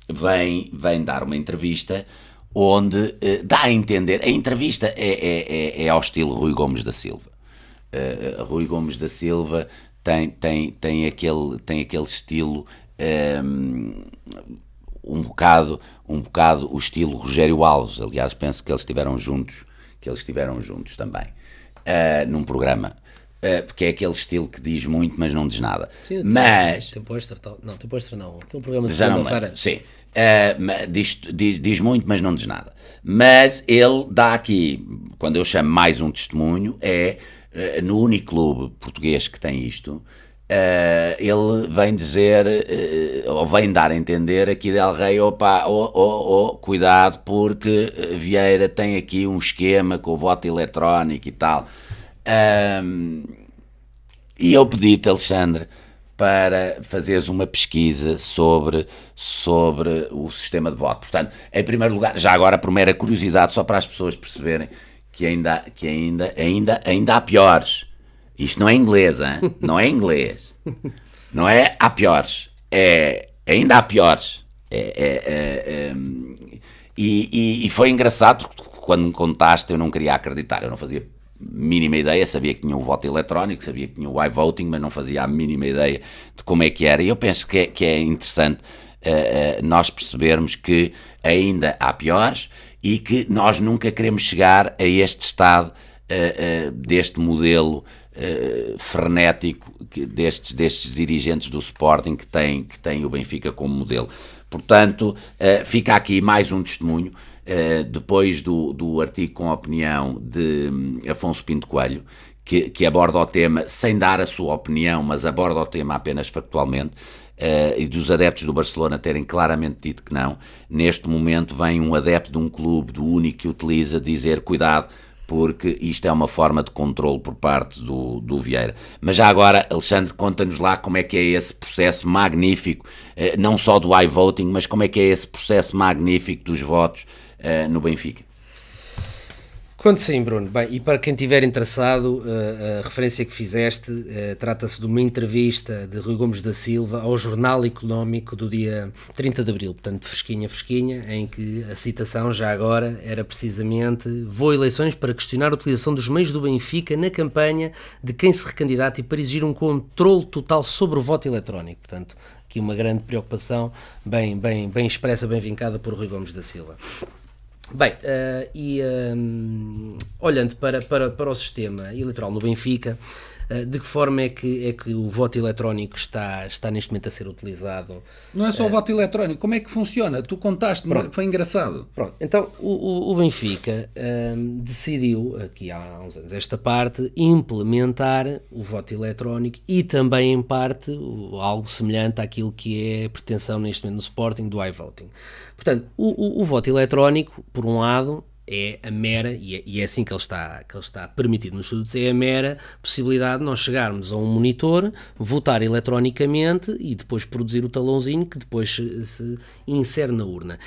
A: vem, vem dar uma entrevista onde uh, dá a entender. A entrevista é, é, é, é ao estilo Rui Gomes da Silva. Uh, Rui Gomes da Silva tem, tem, tem, aquele, tem aquele estilo. Um, ehm, um bocado, um bocado o estilo Rogério Alves. Aliás, penso que eles estiveram juntos, que eles estiveram juntos também, uh, num programa. Uh, porque é aquele estilo que diz muito, mas não diz nada. Sim, mas.
B: Tem pôster, não, tem pôster não. Aquele programa de segunda-feira.
A: Sim. Uh, diz, diz, diz, muito, mas não diz nada. Mas ele dá aqui, quando eu chamo mais um testemunho, é uh, no único clube português que tem isto. Uh, ele vem dizer, ou vem dar a entender aqui Del Rey, opa, oh, oh, oh, cuidado, porque Vieira tem aqui um esquema com o voto eletrónico e tal. e eu pedi-te, Alexandre, para fazeres uma pesquisa sobre, sobre o sistema de voto. Portanto, em primeiro lugar, já agora por mera curiosidade, só para as pessoas perceberem que ainda, que ainda, ainda, ainda há piores. Isto não é inglês, hein? não é inglês. Não é há piores. É, ainda há piores. É, é, é, é e, e, foi engraçado porque quando me contaste eu não queria acreditar, eu não fazia mínima ideia, sabia que tinha o voto eletrónico, sabia que tinha o iVoting, mas não fazia a mínima ideia de como é que era. E eu penso que é, que é interessante uh, uh, nós percebermos que ainda há piores e que nós nunca queremos chegar a este estado uh, deste modelo frenético que, destes, destes dirigentes do Sporting que têm, que têm o Benfica como modelo. Portanto, fica aqui mais um testemunho eh, depois do, do artigo com opinião de hum, Afonso Pinto Coelho, que, que, aborda o tema sem dar a sua opinião, mas aborda o tema apenas factualmente, uh, e dos adeptos do Barcelona terem claramente dito que não, neste momento vem um adepto de um clube, do único que utiliza, dizer cuidado, porque isto é uma forma de controle por parte do, do Vieira. Mas já agora, Alexandre, conta-nos lá como é que é esse processo magnífico, uh, não só do iVoting, mas como é que é esse processo magnífico dos votos uh, no Benfica?
B: Conto sim, Bruno. Bem, e para quem estiver interessado, eh, a referência que fizeste eh, trata-se de uma entrevista de Rui Gomes da Silva ao Jornal Económico do dia 30 de Abril, portanto, fresquinha, fresquinha, em que a citação já agora era precisamente vou eleições para questionar a utilização dos meios do Benfica na campanha de quem se recandidata e para exigir um controle total sobre o voto eletrónico. Portanto, aqui uma grande preocupação, bem, bem, bem expressa, bem vincada por Rui Gomes da Silva. Bem, uh, e um, olhando para, para, para o sistema eleitoral no Benfica, de que forma é que, é que o voto eletrónico está, está neste momento a ser utilizado?
C: Não é só o voto eletrónico, como é que funciona? Tu contaste, foi engraçado.
B: Pronto, então o, o, o Benfica um, decidiu, aqui há uns anos, esta parte, implementar o voto eletrónico e também, em parte, algo semelhante àquilo que é a pretensão neste momento no Sporting do iVoting. Portanto, o, o, o, voto eletrónico, por um lado, é a mera, e é, e é, assim que ele, está, que ele está permitido nos estudos, é a mera possibilidade de nós chegarmos a um monitor, votar eletronicamente e depois produzir o talãozinho que depois se, se insere na urna.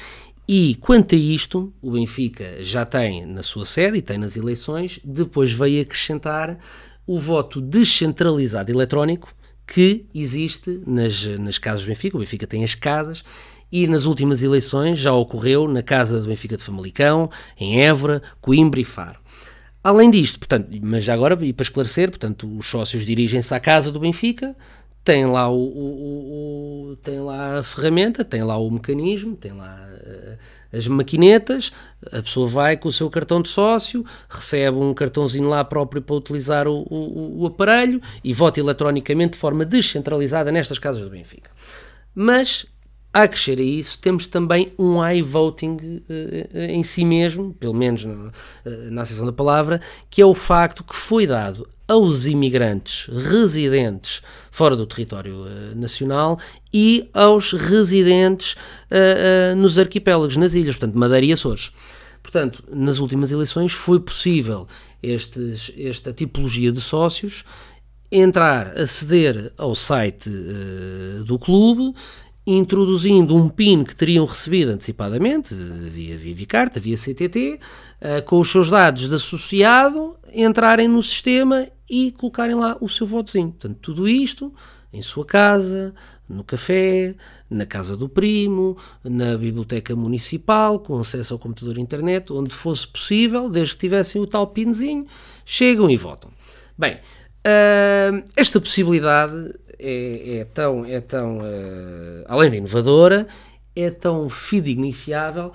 B: E quanto a isto, o Benfica já tem na sua sede e tem nas eleições, depois veio acrescentar o voto descentralizado eletrónico que existe nas, nas casas do Benfica. O Benfica tem as casas e nas últimas eleições já ocorreu na Casa do Benfica de Famalicão, em Évora, Coimbra e Faro. Além disto, portanto, mas já agora, e para esclarecer, portanto, os sócios dirigem-se à Casa do Benfica, têm lá, o, o, o, tem lá a ferramenta, tem lá o mecanismo, tem lá uh, as maquinetas, a pessoa vai com o seu cartão de sócio, recebe um cartãozinho lá próprio para utilizar o, o, o aparelho e vota eletronicamente de forma descentralizada nestas casas do Benfica. Mas a crescer a isso, temos também um iVoting uh, em si mesmo, pelo menos na, uh, na acessão da palavra, que é o facto que foi dado aos imigrantes residentes fora do território uh, nacional e aos residentes nos arquipélagos, nas ilhas, portanto, Madeira e Açores. Portanto, nas últimas eleições foi possível estes, esta tipologia de sócios entrar, aceder ao site do clube introduzindo um PIN que teriam recebido antecipadamente, via Vivicarta, via CTT, uh, com os seus dados de associado, entrarem no sistema e colocarem lá o seu votozinho. Portanto, tudo isto em sua casa, no café, na casa do primo, na biblioteca municipal, com acesso ao computador e internet, onde fosse possível, desde que tivessem o tal pinzinho, chegam e votam. Bem, uh, esta possibilidade é, é tão, é tão uh, além de inovadora, é tão fidedignifiável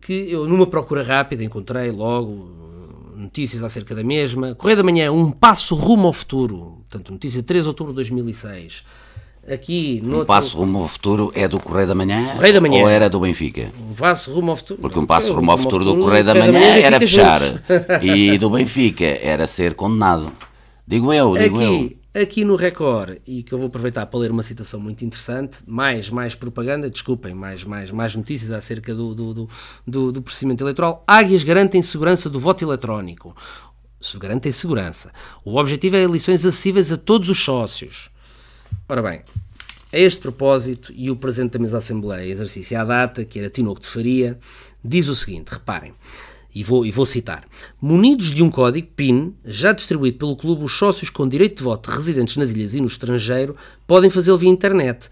B: que eu, numa procura rápida, encontrei logo notícias acerca da mesma. Correio da Manhã, um passo rumo ao futuro. Portanto, notícia 3 de outubro de 2006. Aqui,
A: um passo rumo ao futuro é do Correio da Manhã,
B: Correio da Manhã
A: ou era do Benfica?
B: Um passo rumo ao futuro.
A: Porque um passo rumo ao futuro do Correio da Manhã era fechar e do Benfica era ser condenado. Digo eu, [laughs] digo
B: aqui,
A: eu.
B: Aqui no Record, e que eu vou aproveitar para ler uma citação muito interessante, mais, mais propaganda, desculpem, mais, mais, mais notícias acerca do, do, do, do, do procedimento eleitoral. Águias garantem segurança do voto eletrónico. Garantem segurança. O objetivo é eleições acessíveis a todos os sócios. Ora bem, a este propósito, e o Presidente da Mesa da Assembleia, exercício à data, que era Tinoco de Faria, diz o seguinte: reparem. E vou, e vou citar: Munidos de um código PIN, já distribuído pelo clube, os sócios com direito de voto residentes nas ilhas e no estrangeiro podem fazê-lo via internet,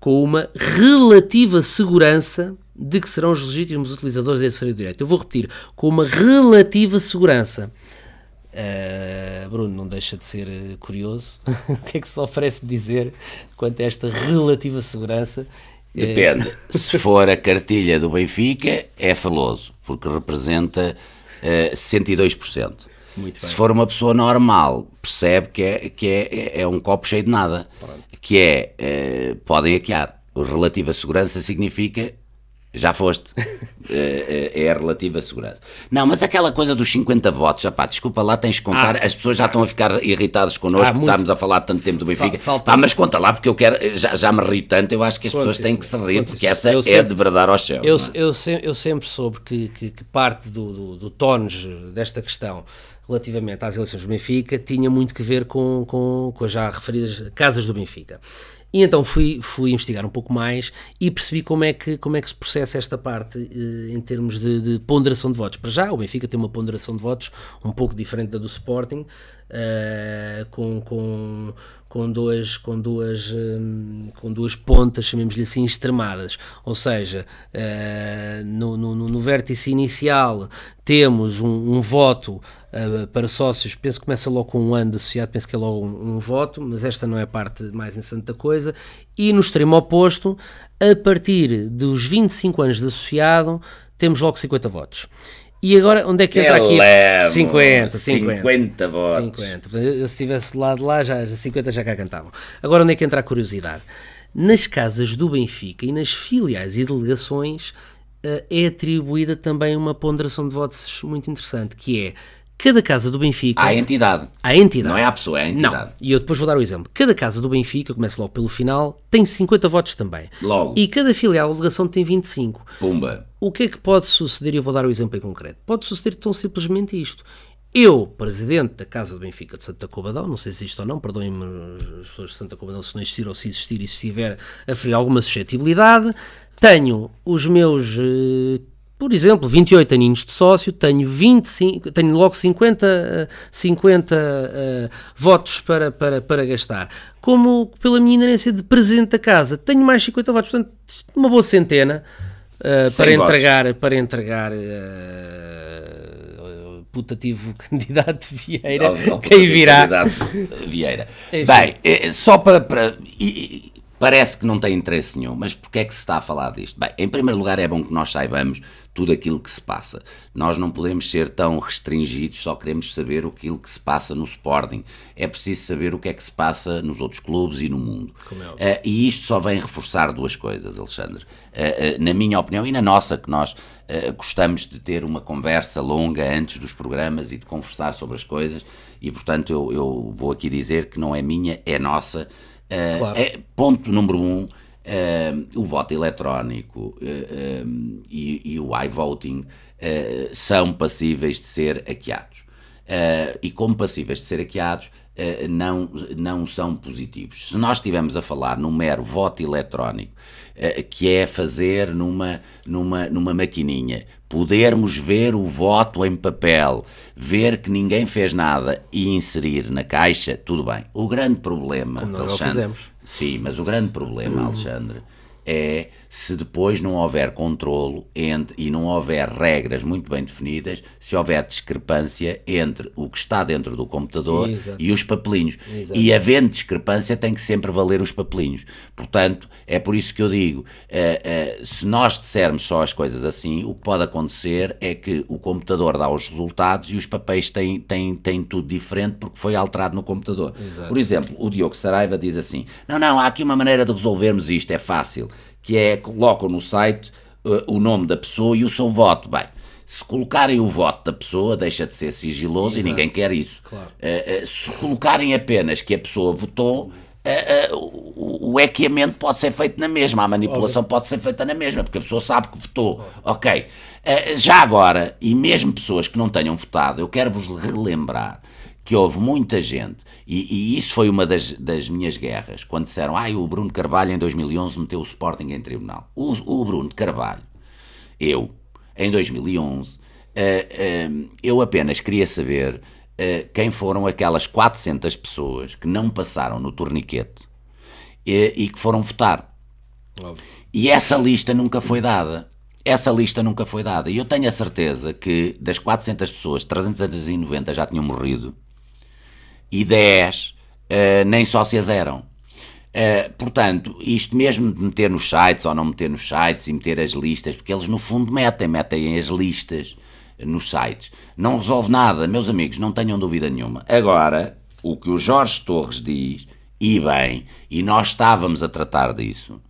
B: com uma relativa segurança de que serão os legítimos utilizadores desse direito. Eu vou repetir: com uma relativa segurança. Uh, Bruno, não deixa de ser uh, curioso. [laughs] o que é que se oferece dizer quanto a esta relativa segurança
A: Depende. [laughs] Se for a cartilha do Benfica, é faloso, porque representa uh, 62%. Se for uma pessoa normal, percebe que é, que é, é um copo cheio de nada. Pronto. Que é, uh, podem hackear. À segurança significa já foste. [laughs] é, é, a relativa segurança. Não, mas aquela coisa dos 50 votos, opá, desculpa lá, tens que contar. Ah, As pessoas já estão a ficar irritadas connosco, ah, estarmos a falar tanto tempo do Benfica. Falta... Ah, mas conta lá, porque eu quero, já, já me ri tanto, eu acho que as pessoas têm que se rir, porque essa eu é sempre, de bradar ao céu.
B: Eu, é? eu, sempre, eu sempre soube que, que, que parte do, do, do tones desta questão relativamente às eleições do Benfica tinha muito que ver com, com, com as já referidas casas do Benfica. E então fui, fui investigar um pouco mais e percebi como é que, como é que se processa esta parte eh, em termos de, de, ponderação de votos. Para já, o Benfica tem uma ponderação de votos um pouco diferente da do Sporting, uh, com, com, com, duas, com, duas, um, com duas pontas, chamemos-lhe assim, extremadas. Ou seja, uh, no, no, no, vértice inicial temos um, um voto uh, para sócios, penso que começa logo com um ano de associado, penso que é logo um, um, voto, mas esta não é a parte mais interessante da coisa. E no extremo oposto, a partir dos 25 anos de associado, temos logo 50 votos. E agora, onde é que, entra aqui?
A: Levo, 50, 50. 50 votos.
B: 50. eu, se estivesse lá de lá, já, 50 já cá cantavam. Agora, onde é que entra a curiosidade? Nas casas do Benfica e nas filiais e delegações uh, é atribuída também uma ponderação de votos muito interessante, que é cada casa do Benfica.
A: À entidade.
B: À entidade.
A: Não é à pessoa, é a entidade.
B: Não. E eu depois vou dar o exemplo. Cada casa do Benfica, começa logo pelo final, tem 50 votos também.
A: Logo.
B: E cada filial ou delegação tem 25.
A: Pumba.
B: O que é que pode suceder? E eu vou dar o exemplo em concreto. Pode suceder tão simplesmente isto. Eu, presidente da Casa do Benfica de Santa Cobadão, não sei se existe ou não, perdoem-me as pessoas de Santa Cobadão se não existir ou se existir e se estiver a ferir alguma suscetibilidade, tenho os meus eh, por exemplo, 28 aninhos de sócio, tenho, 25, tenho logo 50, 50 uh, votos para, para, para gastar. Como pela minha inerência de presidente da casa, tenho mais 50 votos, portanto, uma boa centena uh, para, entregar, para entregar. Uh, putativo [laughs] candidato Vieira, oh, oh, quem virá.
A: Vieira. Bem, eh, só para. para e, Parece que não tem interesse nenhum, mas porquê é que se está a falar disto? Bem, em primeiro lugar é bom que nós saibamos tudo aquilo que se passa. Nós não podemos ser tão restringidos, só queremos saber aquilo que se passa no Sporting. É preciso saber o que é que se passa nos outros clubes e no mundo. É uh, e isto só vem reforçar duas coisas, Alexandre. Uh, uh, na minha opinião e na nossa, que nós gostamos de ter uma conversa longa antes dos programas e de conversar sobre as coisas, e portanto eu, eu vou aqui dizer que não é minha, é nossa claro. é, ponto número um, uh, o voto eletrónico e, e, o iVoting são passíveis de ser hackeados. e como passíveis de ser hackeados, não, não são positivos. Se nós estivermos a falar num mero voto eletrónico, que é fazer numa, numa, numa maquininha, podermos ver o voto em papel, ver que ninguém fez nada e inserir na caixa, tudo bem. O grande problema,
B: Como nós
A: Alexandre,
B: fizemos.
A: Sim, mas o grande problema, [clears throat] Alexandre, é se depois não houver controlo entre, e não houver regras muito bem definidas, se houver discrepância entre o que está dentro do computador Exato. e os papelinhos. Exato. E havendo discrepância, tem que sempre valer os papelinhos. Portanto, é por isso que eu digo: uh, uh, se nós dissermos só as coisas assim, o que pode acontecer é que o computador dá os resultados e os papéis têm, têm, têm tudo diferente porque foi alterado no computador. Exato. Por exemplo, o Diogo Saraiva diz assim: não, não, há aqui uma maneira de resolvermos isto, é fácil que é colocam no site uh, o nome da pessoa e o seu voto. Bem, se colocarem o voto da pessoa, deixa de ser sigiloso Exato. e ninguém quer isso.
B: Claro.
A: Uh, uh, se colocarem apenas que a pessoa votou, Uh, uh, o, o pode ser feito na mesma, a manipulação Óbvio. pode ser feita na mesma, porque a pessoa sabe que votou. Ok. Uh, já agora, e mesmo pessoas que não tenham votado, eu quero vos relembrar que houve muita gente, e, e isso foi uma das, das, minhas guerras, quando disseram, ah, o Bruno Carvalho em 2011 meteu o Sporting em tribunal. O, o Bruno Carvalho, eu, em 2011, uh, uh, eu apenas queria saber uh, quem foram aquelas 400 pessoas que não passaram no torniquete e que foram votar. Óbvio. E essa lista nunca foi dada. Essa lista nunca foi dada. E eu tenho a certeza que das 400 pessoas, 390 já tinham morrido e 10 uh, eh, nem sócias eram. Uh, portanto, isto mesmo de meter nos sites ou não meter nos sites e meter as listas, porque eles no fundo metem, metem as listas nos sites, não resolve nada, meus amigos, não tenham dúvida nenhuma. Agora, o que o Jorge Torres diz, e bem, e nós estávamos a tratar disso,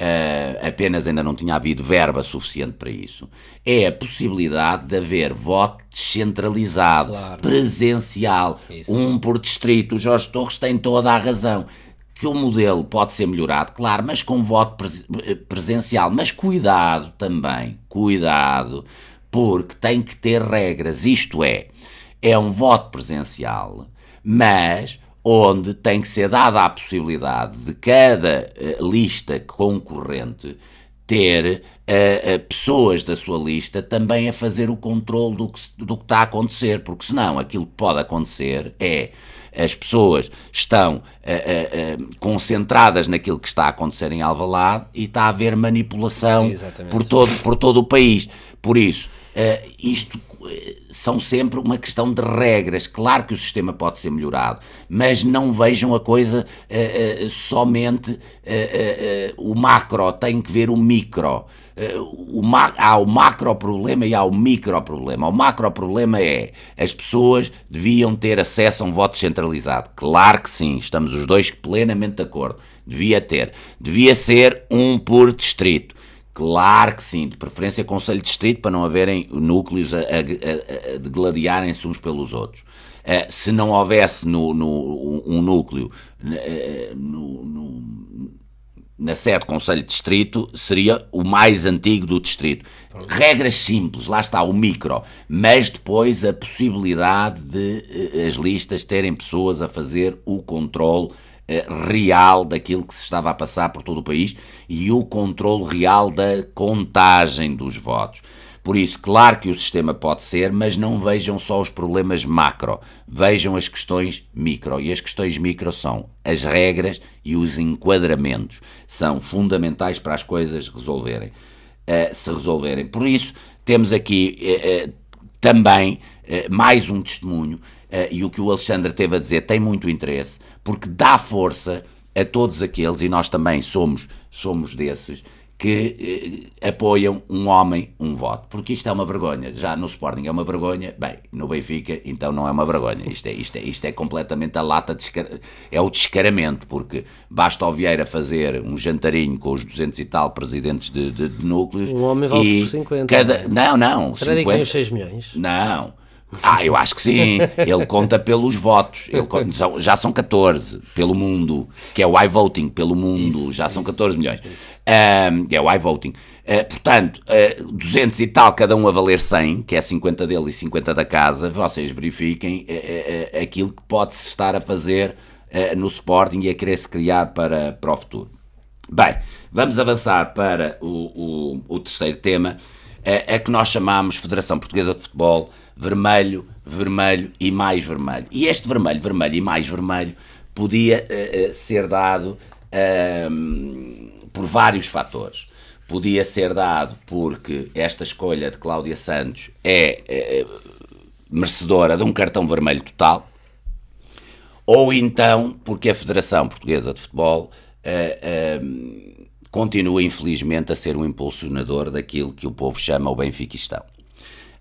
A: uh, apenas ainda não tinha havido verba suficiente para isso, é a possibilidade de haver voto descentralizado, claro. presencial, isso. um por distrito. O Jorge Torres tem toda a razão. Que o modelo pode ser melhorado, claro, mas com voto presencial. Mas cuidado também, cuidado, porque tem que ter regras. Isto é, é um voto presencial, mas onde tem que ser dada a possibilidade de cada uh, lista concorrente ter uh, uh, pessoas da sua lista também a fazer o controle do que, do que está a acontecer, porque senão aquilo que pode acontecer é as pessoas estão uh, concentradas naquilo que está a acontecer em Alvalade e está a haver manipulação por todo, por todo o país. Por isso, isto são sempre uma questão de regras. Claro que o sistema pode ser melhorado, mas não vejam a coisa uh, uh, somente uh, o macro, tem que ver o micro. o há o macro problema e há o micro problema. O macro problema é as pessoas deviam ter acesso a um voto centralizado. Claro que sim, estamos os dois plenamente de acordo. Devia ter. Devia ser um por distrito Claro que sim, de preferência Conselho de Distrito, para não haverem núcleos a, a, a, a gladiarem-se uns pelos outros. Uh, se não houvesse no, no um núcleo uh, no, no, na sede Conselho de Distrito, seria o mais antigo do distrito. Regras simples, lá está, o micro, mas depois a possibilidade de uh, as listas terem pessoas a fazer o controle eh, real daquilo que se estava a passar por todo o país e o controle real da contagem dos votos. Por isso, claro que o sistema pode ser, mas não vejam só os problemas macro, vejam as questões micro. E as questões micro são as regras e os enquadramentos. São fundamentais para as coisas resolverem, uh, se resolverem. Por isso, temos aqui uh, também mais um testemunho uh, e o que o Alexandre teve a dizer tem muito interesse, porque dá força a todos aqueles, e nós também somos, somos desses, que eh, apoiam um homem, um voto. Porque isto é uma vergonha. Já no Sporting é uma vergonha, bem, no Benfica então não é uma vergonha. Isto é, isto é, isto é completamente a lata, de é o descaramento, porque basta o Vieira fazer um jantarinho com os 200 e tal presidentes de, de, de núcleos.
B: Um homem vale por 50.
A: Cada, não, não.
B: Será 50, os 6 milhões?
A: Não. Ah, eu acho que sim. Ele conta pelos votos. Ele conta, já são 14 pelo mundo, que é o iVoting pelo mundo. Isso, já são isso, 14 milhões. Um, é o iVoting. Uh, portanto, uh, 200 e tal, cada um a valer 100, que é 50 dele e 50 da casa. Vocês verifiquem uh, aquilo que pode-se estar a fazer no Sporting e a querer-se criar para, para o futuro. Bem, vamos avançar para o, o, o terceiro tema, é que nós chamamos Federação Portuguesa de Futebol vermelho, vermelho e mais vermelho. E este vermelho, vermelho e mais vermelho podia uh, ser dado uh, por vários fatores. Podia ser dado porque esta escolha de Cláudia Santos é merecedora de um cartão vermelho total, ou então porque a Federação Portuguesa de Futebol continua, infelizmente, a ser um impulsionador daquilo que o povo chama o benfiquistão.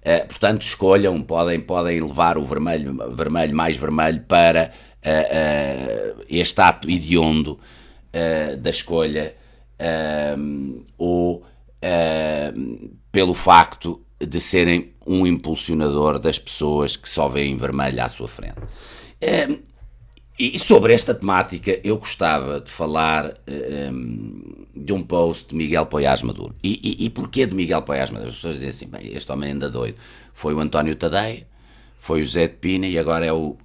A: Uh, portanto, escolham, podem, podem levar o vermelho, vermelho mais vermelho para uh, uh, este ato hediondo da escolha ou pelo facto de serem um impulsionador das pessoas que só veem vermelho à sua frente. E sobre esta temática eu gostava de falar um, ehm, de um post de Miguel Poiás Maduro. E, e, e porquê de Miguel Poiás Maduro? As pessoas dizem assim, bem, este homem anda doido. Foi o António Tadeia, foi o José de Pina e agora é o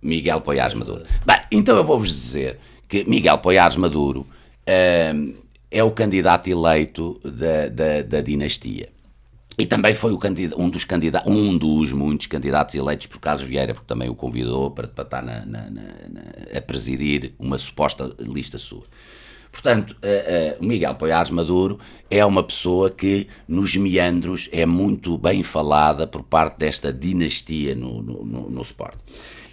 A: Miguel Poiás Maduro. Bem, então eu vou-vos dizer que Miguel Poiás Maduro um, ehm, é o candidato eleito da, da, da dinastia. E também foi um dos candidatos, um dos muitos candidatos eleitos por Carlos Vieira, porque também o convidou para, para estar na, na, na, a presidir uma suposta lista sua. Portanto, uh, uh, o Miguel Poiares Maduro é uma pessoa que, nos meandros, é muito bem falada por parte desta dinastia no, no, no, no Sport.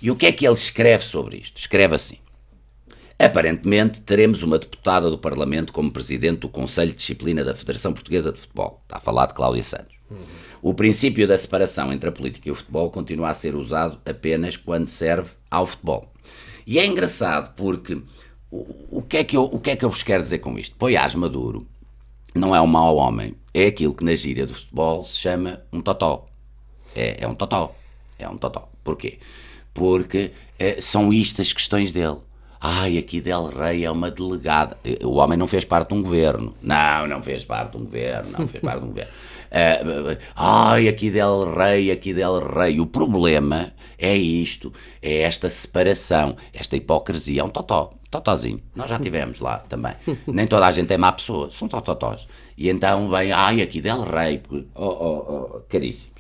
A: E o que é que ele escreve sobre isto? Escreve assim. Aparentemente, teremos uma deputada do Parlamento como presidente do Conselho de Disciplina da Federação Portuguesa de Futebol. Está a falar de Cláudia Santos. Uhum. O princípio da separação entre a política e o futebol continua a ser usado apenas quando serve ao futebol. E é engraçado porque o, o, que, é que eu, o que é que eu vos quero dizer com isto? Poiás Maduro não é um mau homem, é aquilo que na gíria do futebol se chama um totó. É, é um totó. É um totó. Porquê? Porque é, são isto as questões dele Ai, aqui Del Rey é uma delegada. O homem não fez parte de um governo. Não, não fez parte de um governo. Não fez parte de um governo. Uh, [laughs] ai, aqui Del Rey, aqui Del Rey. O problema é isto, é esta separação, esta hipocrisia. É um totó, totózinho. Nós já tivemos lá também. Nem toda a gente é má pessoa, são tototós. E então vem, ai, aqui Del Rey. Oh, oh, oh, caríssimos.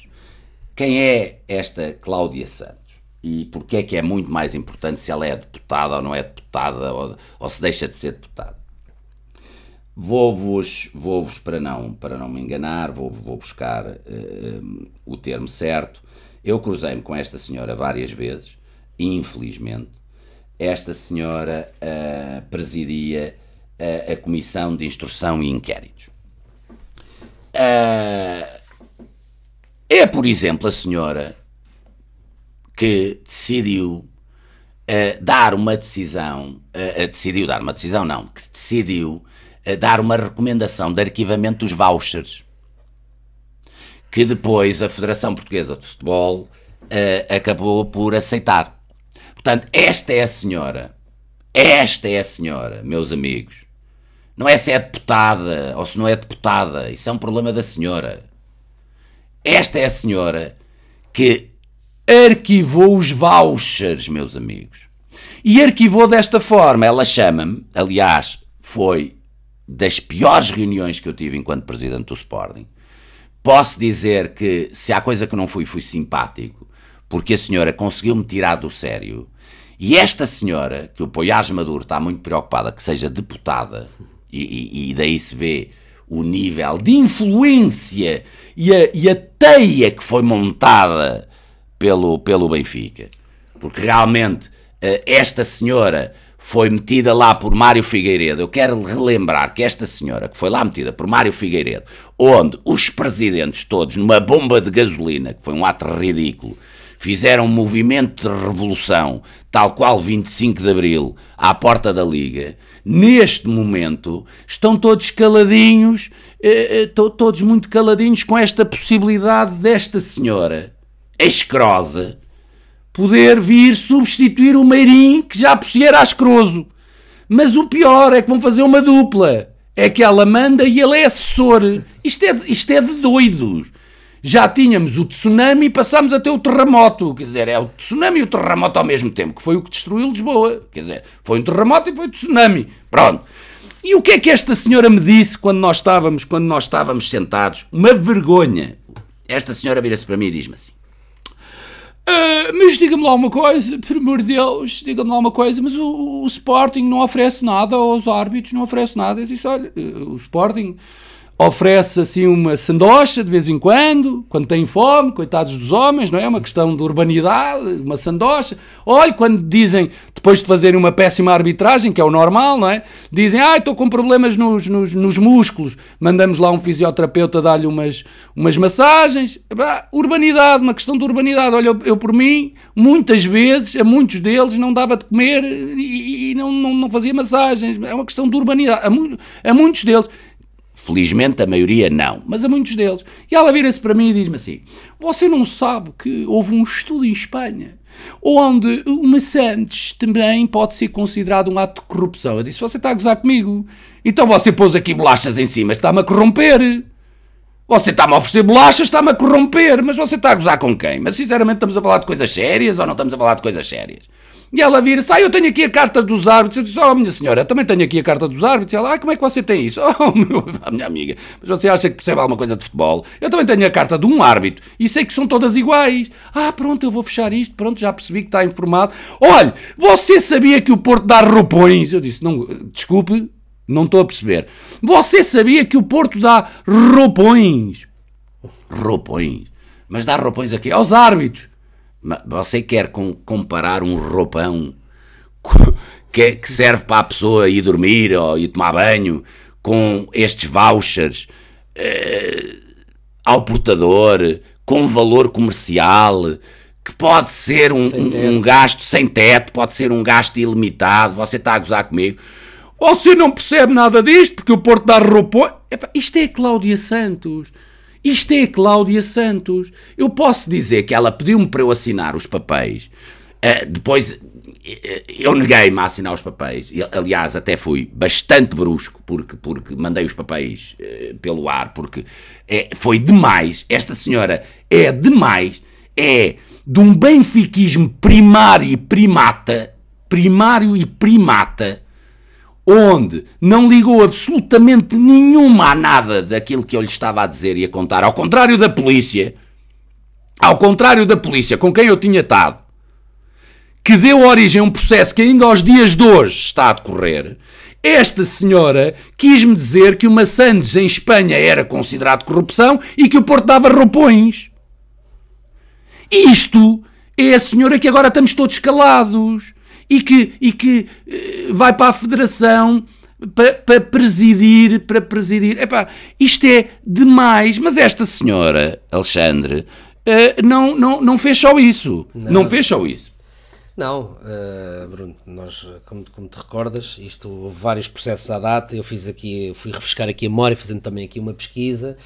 A: Quem é esta Cláudia Santos? E porquê é que é muito mais importante se ela é deputada ou não é deputada, ou, ou se deixa de ser deputada? Vou-vos, vou-vos para, não, para não me enganar, vou, vou buscar uh, o termo certo. Eu cruzei-me com esta senhora várias vezes, infelizmente. Esta senhora uh, presidia uh, a Comissão de Instrução e Inquéritos. é, por exemplo, a senhora que decidiu dar uma decisão, decidiu dar uma decisão, não, que decidiu dar uma recomendação de arquivamento dos vouchers, que depois a Federação Portuguesa de Futebol uh, acabou por aceitar. Portanto, esta é a senhora, esta é a senhora, meus amigos. Não é se é deputada ou se não é deputada, isso é um problema da senhora. Esta é a senhora que arquivou os vouchers, meus amigos. E arquivou desta forma. Ela chama-me, aliás, foi das piores reuniões que eu tive enquanto presidente do Sporting. Posso dizer que se há coisa que não fui, fui simpático, porque a senhora conseguiu-me tirar do sério. E esta senhora, que o Poiás Maduro está muito preocupada que seja deputada, e, e, e daí se vê o nível de influência e a, e a teia que foi montada pelo, pelo Benfica. Porque realmente eh, esta senhora foi metida lá por Mário Figueiredo. Eu quero relembrar que esta senhora, que foi lá metida por Mário Figueiredo, onde os presidentes todos, numa bomba de gasolina, que foi um ato ridículo, fizeram um movimento de revolução, tal qual 25 de Abril, à porta da Liga, neste momento estão todos caladinhos, eh, eh, todos muito caladinhos com esta possibilidade desta senhora, escrosa, poder vir substituir o Meirim, que já por si era asqueroso. Mas o pior é que vão fazer uma dupla. É que ela manda e ele é assessor. Isto é, isto é de doidos. Já tínhamos o tsunami e passámos a ter o terremoto. Quer dizer, é o tsunami e o terremoto ao mesmo tempo, que foi o que destruiu Lisboa. Quer dizer, foi um terremoto e foi um tsunami. Pronto. E o que é que esta senhora me disse quando nós estávamos, quando nós estávamos sentados? Uma vergonha. Esta senhora vira-se para mim e diz-me assim: Uh, mas diga-me lá uma coisa, por amor de Deus, diga-me lá uma coisa, mas o, o, Sporting não oferece nada aos árbitros, não oferece nada. Eu disse, olha, o Sporting oferece assim uma sandocha de vez em quando, quando tem fome, coitados dos homens, não é? Uma questão de urbanidade, uma sandocha. Olha, quando dizem, depois de fazerem uma péssima arbitragem, que é o normal, não é? Dizem, ah, estou com problemas nos, nos, nos, músculos, mandamos lá um fisioterapeuta dar-lhe umas, umas massagens. Bah, urbanidade, uma questão de urbanidade. Olha, eu, eu, por mim, muitas vezes, a muitos deles não dava de comer e, e não, não, não fazia massagens. É uma questão de urbanidade. A, a muitos deles. Felizmente a maioria não, mas a muitos deles. E ela vira-se para mim e diz-me assim: Você não sabe que houve um estudo em Espanha onde o maçantes também pode ser considerado um ato de corrupção? Eu disse: Você está a gozar comigo? Então você pôs aqui bolachas em cima, está-me a corromper. Você está-me a oferecer bolachas, está-me a corromper, mas você está a gozar com quem? Mas sinceramente estamos a falar de coisas sérias ou não estamos a falar de coisas sérias? E ela vira-se, ah, eu tenho aqui a carta dos árbitros. Eu disse, oh, minha senhora, também tenho aqui a carta dos árbitros. E ela, ah, como é que você tem isso? [laughs] Oh, meu, minha amiga, mas você acha que percebe alguma coisa de futebol? Eu também tenho a carta de um árbitro e sei que são todas iguais. Ah, pronto, eu vou fechar isto, pronto, já percebi que está informado. Olha, você sabia que o Porto dá roupões? Eu disse, não, desculpe, não estou a perceber. Você sabia que o Porto dá roupões? Roupões? Mas dá roupões aqui aos árbitros. Você quer comparar um roupão [laughs] que, serve para a pessoa ir dormir ou ir tomar banho com estes vouchers uh, ao portador com valor comercial que pode ser um, um, um, gasto sem teto, pode ser um gasto ilimitado. Você está a gozar comigo? Você não percebe nada disto porque o Porto dá roupões. Isto é Cláudia Santos. Isto é a Cláudia Santos. Eu posso dizer que ela pediu-me para eu assinar os papéis. Uh, depois
D: eu neguei-me a assinar os papéis. Aliás, até fui bastante brusco, porque, porque mandei os papéis uh, pelo ar, porque é, foi demais. Esta senhora é demais. É de um benfiquismo primário e primata, primário e primata, onde não ligou absolutamente nenhuma a nada daquilo que eu lhe estava a dizer e a contar, ao contrário da polícia, ao contrário da polícia com quem eu tinha estado, que deu origem a um processo que ainda aos dias de hoje está a decorrer, esta senhora quis-me dizer que o Massandes em Espanha era considerado corrupção e que o Porto dava roupões. Isto é a senhora que agora estamos todos calados e que, e que uh, vai para a Federação para, para presidir, para presidir. Epá, isto é demais, mas esta senhora, Alexandre, uh, não, não, não fez só isso. Não, não fez só isso.
B: Não, uh, Bruno, nós, como, como, te recordas, isto houve vários processos à data, eu fiz aqui, fui refrescar aqui a memória, fazendo também aqui uma pesquisa,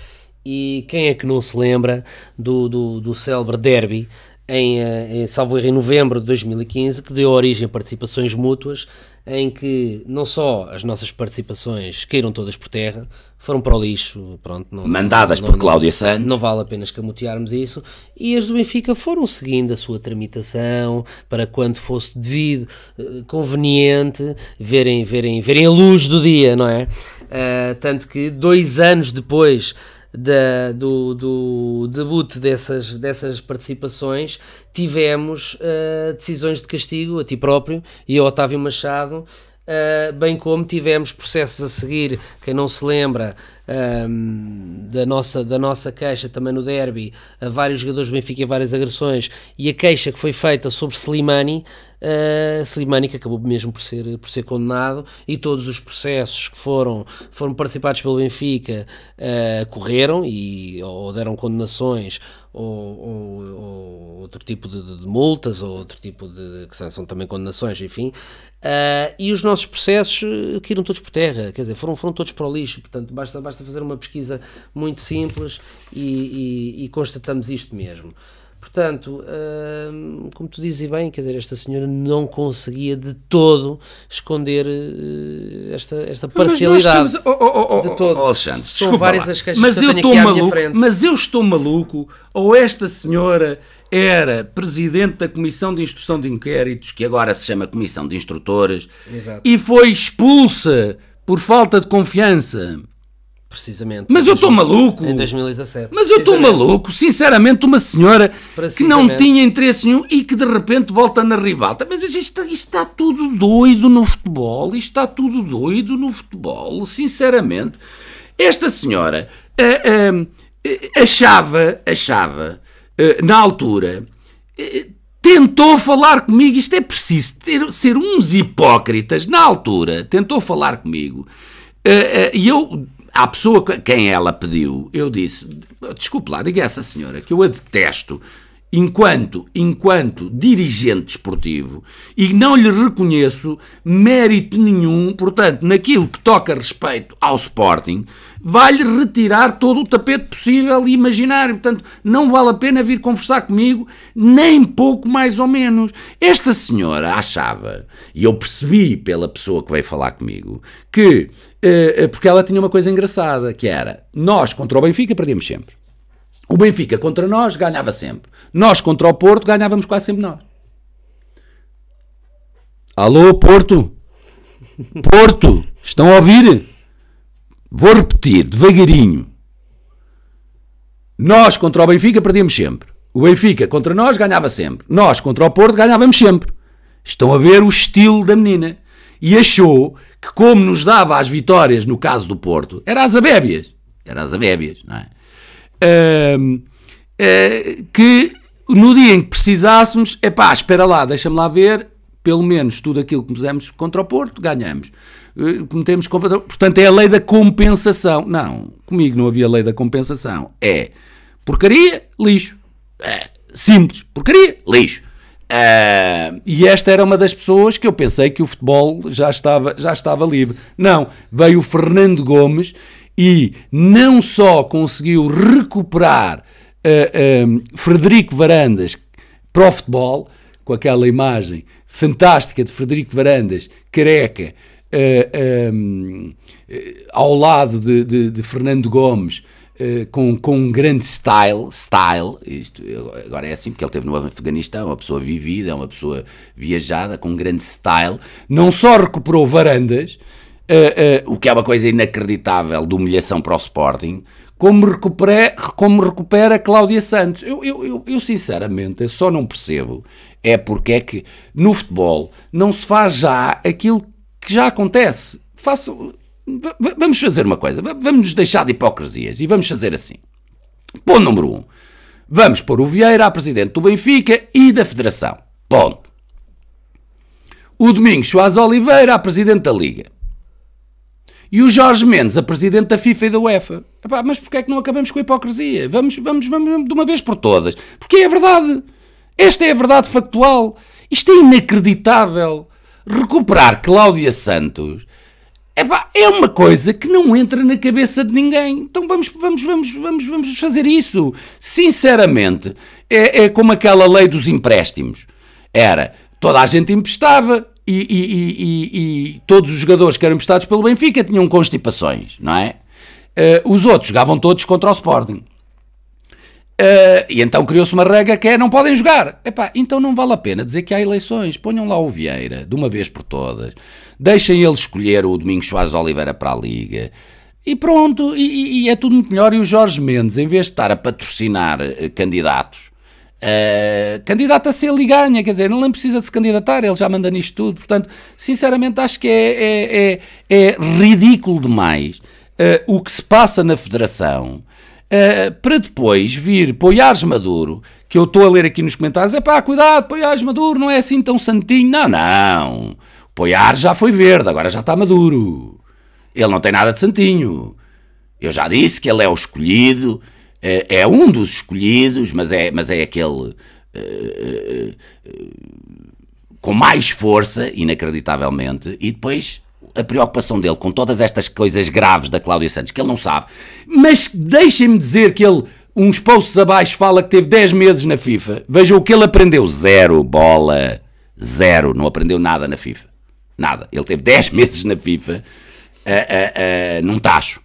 B: e quem é que não se lembra do, do, do célebre derby em, eh, em salvo erro, em novembro de 2015, que deu origem a participações mútuas, em que não só as nossas participações caíram todas por terra, foram para o lixo, pronto, não,
D: mandadas
B: não,
D: por Cláudia Santos.
B: Não vale a pena escamotearmos isso. E as do Benfica foram seguindo a sua tramitação para quando fosse devido, eh, conveniente, verem, verem, verem a luz do dia, não é? Uh, tanto que dois anos depois da, do, do debut dessas, dessas participações, tivemos uh, decisões de castigo a ti próprio e ao Otávio Machado, uh, bem como tivemos processos a seguir, quem não se lembra um, da, nossa, da nossa queixa também no derby, a vários jogadores do Benfica e várias agressões, e a queixa que foi feita sobre Slimani, uh, Slimani que acabou mesmo por ser, por ser condenado, e todos os processos que foram, foram participados pelo Benfica uh, correram e ou deram condenações ou, ou, ou outro tipo de, de, de, multas ou outro tipo de que são também condenações, enfim, Uh, e os nossos processos caíram todos por terra, quer dizer, foram, foram todos para o lixo. Portanto, basta, basta fazer uma pesquisa muito simples e, e, e constatamos isto mesmo. Portanto, uh, como tu dizes bem, quer dizer, esta senhora não conseguia de todo esconder uh, esta, esta parcialidade. Temos, oh, oh, oh,
D: de todo. Oh, Alexandre,
B: São várias as queixas
A: mas
B: que eu,
A: eu estou maluco, Mas eu estou maluco, ou esta senhora era presidente da Comissão de Instrução de Inquéritos,
D: que agora se chama Comissão de Instrutores,
A: Exato. e foi expulsa por falta de confiança.
B: Precisamente.
A: Mas eu estou maluco.
B: Em 2017.
A: Mas eu estou maluco. Sinceramente, uma senhora que não tinha interesse nenhum e que de repente volta na ribalta. Mas isto, isto está tudo doido no futebol. Isto está tudo doido no futebol. Sinceramente. Esta senhora uh, uh, achava, achava eh, na altura, tentou falar comigo. Isto é preciso ter, ser uns hipócritas. Na altura, tentou falar comigo. E eu, à pessoa quem ela pediu, eu disse: desculpe lá, diga a essa senhora que eu a detesto enquanto, enquanto dirigente esportivo e não lhe reconheço mérito nenhum, portanto, naquilo que toca respeito ao Sporting, vai-lhe retirar todo o tapete possível e imaginário. Portanto, não vale a pena vir conversar comigo, nem pouco mais ou menos. Esta senhora achava, e eu percebi pela pessoa que veio falar comigo, que, eh, eh, porque ela tinha uma coisa engraçada, que era, nós contra o Benfica perdíamos sempre. O Benfica contra nós ganhava sempre. Nós contra o Porto ganhávamos quase sempre nós. Alô, Porto? Porto, estão a ouvir? Vou repetir devagarinho. Nós contra o Benfica perdíamos sempre. O Benfica contra nós ganhava sempre. Nós contra o Porto ganhávamos sempre. Estão a ver o estilo da menina. E achou que, como nos dava as vitórias no caso do Porto, era as abébias. Era as abébias, não é? Uh, uh, que no dia em que precisássemos, é pá, espera lá, deixa-me lá ver, pelo menos tudo aquilo que pusemos contra o Porto, ganhamos. Eh, cometemos. Portanto, é a lei da compensação. Não, comigo não havia lei da compensação. É porcaria, lixo. É, simples, porcaria, lixo. Uh, e esta era uma das pessoas que eu pensei que o futebol já estava, já estava livre. Não, veio o Fernando Gomes e não só conseguiu recuperar uh, uh, Frederico Varandas para o futebol, com aquela imagem fantástica de Frederico Varandas, careca, um, ao lado de, de, de Fernando Gomes, Uh, com, com um grande style, style, isto agora é assim porque ele teve no Afeganistão, é uma pessoa vivida, é uma pessoa viajada, com um grande style, não só recuperou varandas, uh, uh, o que é uma coisa inacreditável de humilhação para o Sporting, como recupera, como recupera Cláudia Santos. Eu, eu, eu, eu sinceramente eu só não percebo é porque é que no futebol não se faz já aquilo que já acontece. Faço, vamos fazer uma coisa, vamos nos deixar de hipocrisias e vamos fazer assim. Ponto número um. Vamos pôr o Vieira a presidente do Benfica e da Federação. Ponto. O Domingos Soares Oliveira a presidente da Liga. E o Jorge Mendes a presidente da FIFA e da UEFA. Epá, mas porquê é que não acabamos com a hipocrisia? Vamos, vamos, vamos de uma vez por todas. Porque é a verdade. Esta é a verdade factual. Isto é inacreditável. Recuperar Cláudia Santos Epá, é uma coisa que não entra na cabeça de ninguém. Então vamos, vamos, vamos, vamos, vamos fazer isso. Sinceramente, é, é como aquela lei dos empréstimos. Era, toda a gente emprestava e, e, e, e, todos os jogadores que eram emprestados pelo Benfica tinham constipações, não é? Uh, os outros jogavam todos contra o Sporting. Uh, e então criou-se uma regra que é não podem jogar. Epá, então não vale a pena dizer que há eleições. Ponham lá o Vieira, de uma vez por todas. Deixem ele escolher o Domingos Soares Oliveira para a Liga. E pronto, e, e, é tudo muito melhor. E o Jorge Mendes, em vez de estar a patrocinar uh, candidatos, uh, ser ele ganha, quer dizer, nem precisa de se candidatar, ele já manda nisto tudo. Portanto, sinceramente, acho que é, é, é, é ridículo demais o que se passa na Federação uh, para depois vir Poiares Maduro, que eu estou a ler aqui nos comentários, é pá, cuidado, Poiares Maduro não é assim tão santinho. Não, não. Poiares já foi verde, agora já está maduro. Ele não tem nada de santinho. Eu já disse que ele é o escolhido, é, é um dos escolhidos, mas é, mas é aquele. Uh, com mais força, inacreditavelmente, e depois a preocupação dele com todas estas coisas graves da Cláudia Santos, que ele não sabe, mas deixem-me dizer que ele, uns posts abaixo, fala que teve 10 meses na FIFA. Vejam o que ele aprendeu: zero bola, zero, não aprendeu nada na FIFA. Nada. Ele teve 10 [laughs] meses na FIFA uh, uh, uh, num tacho.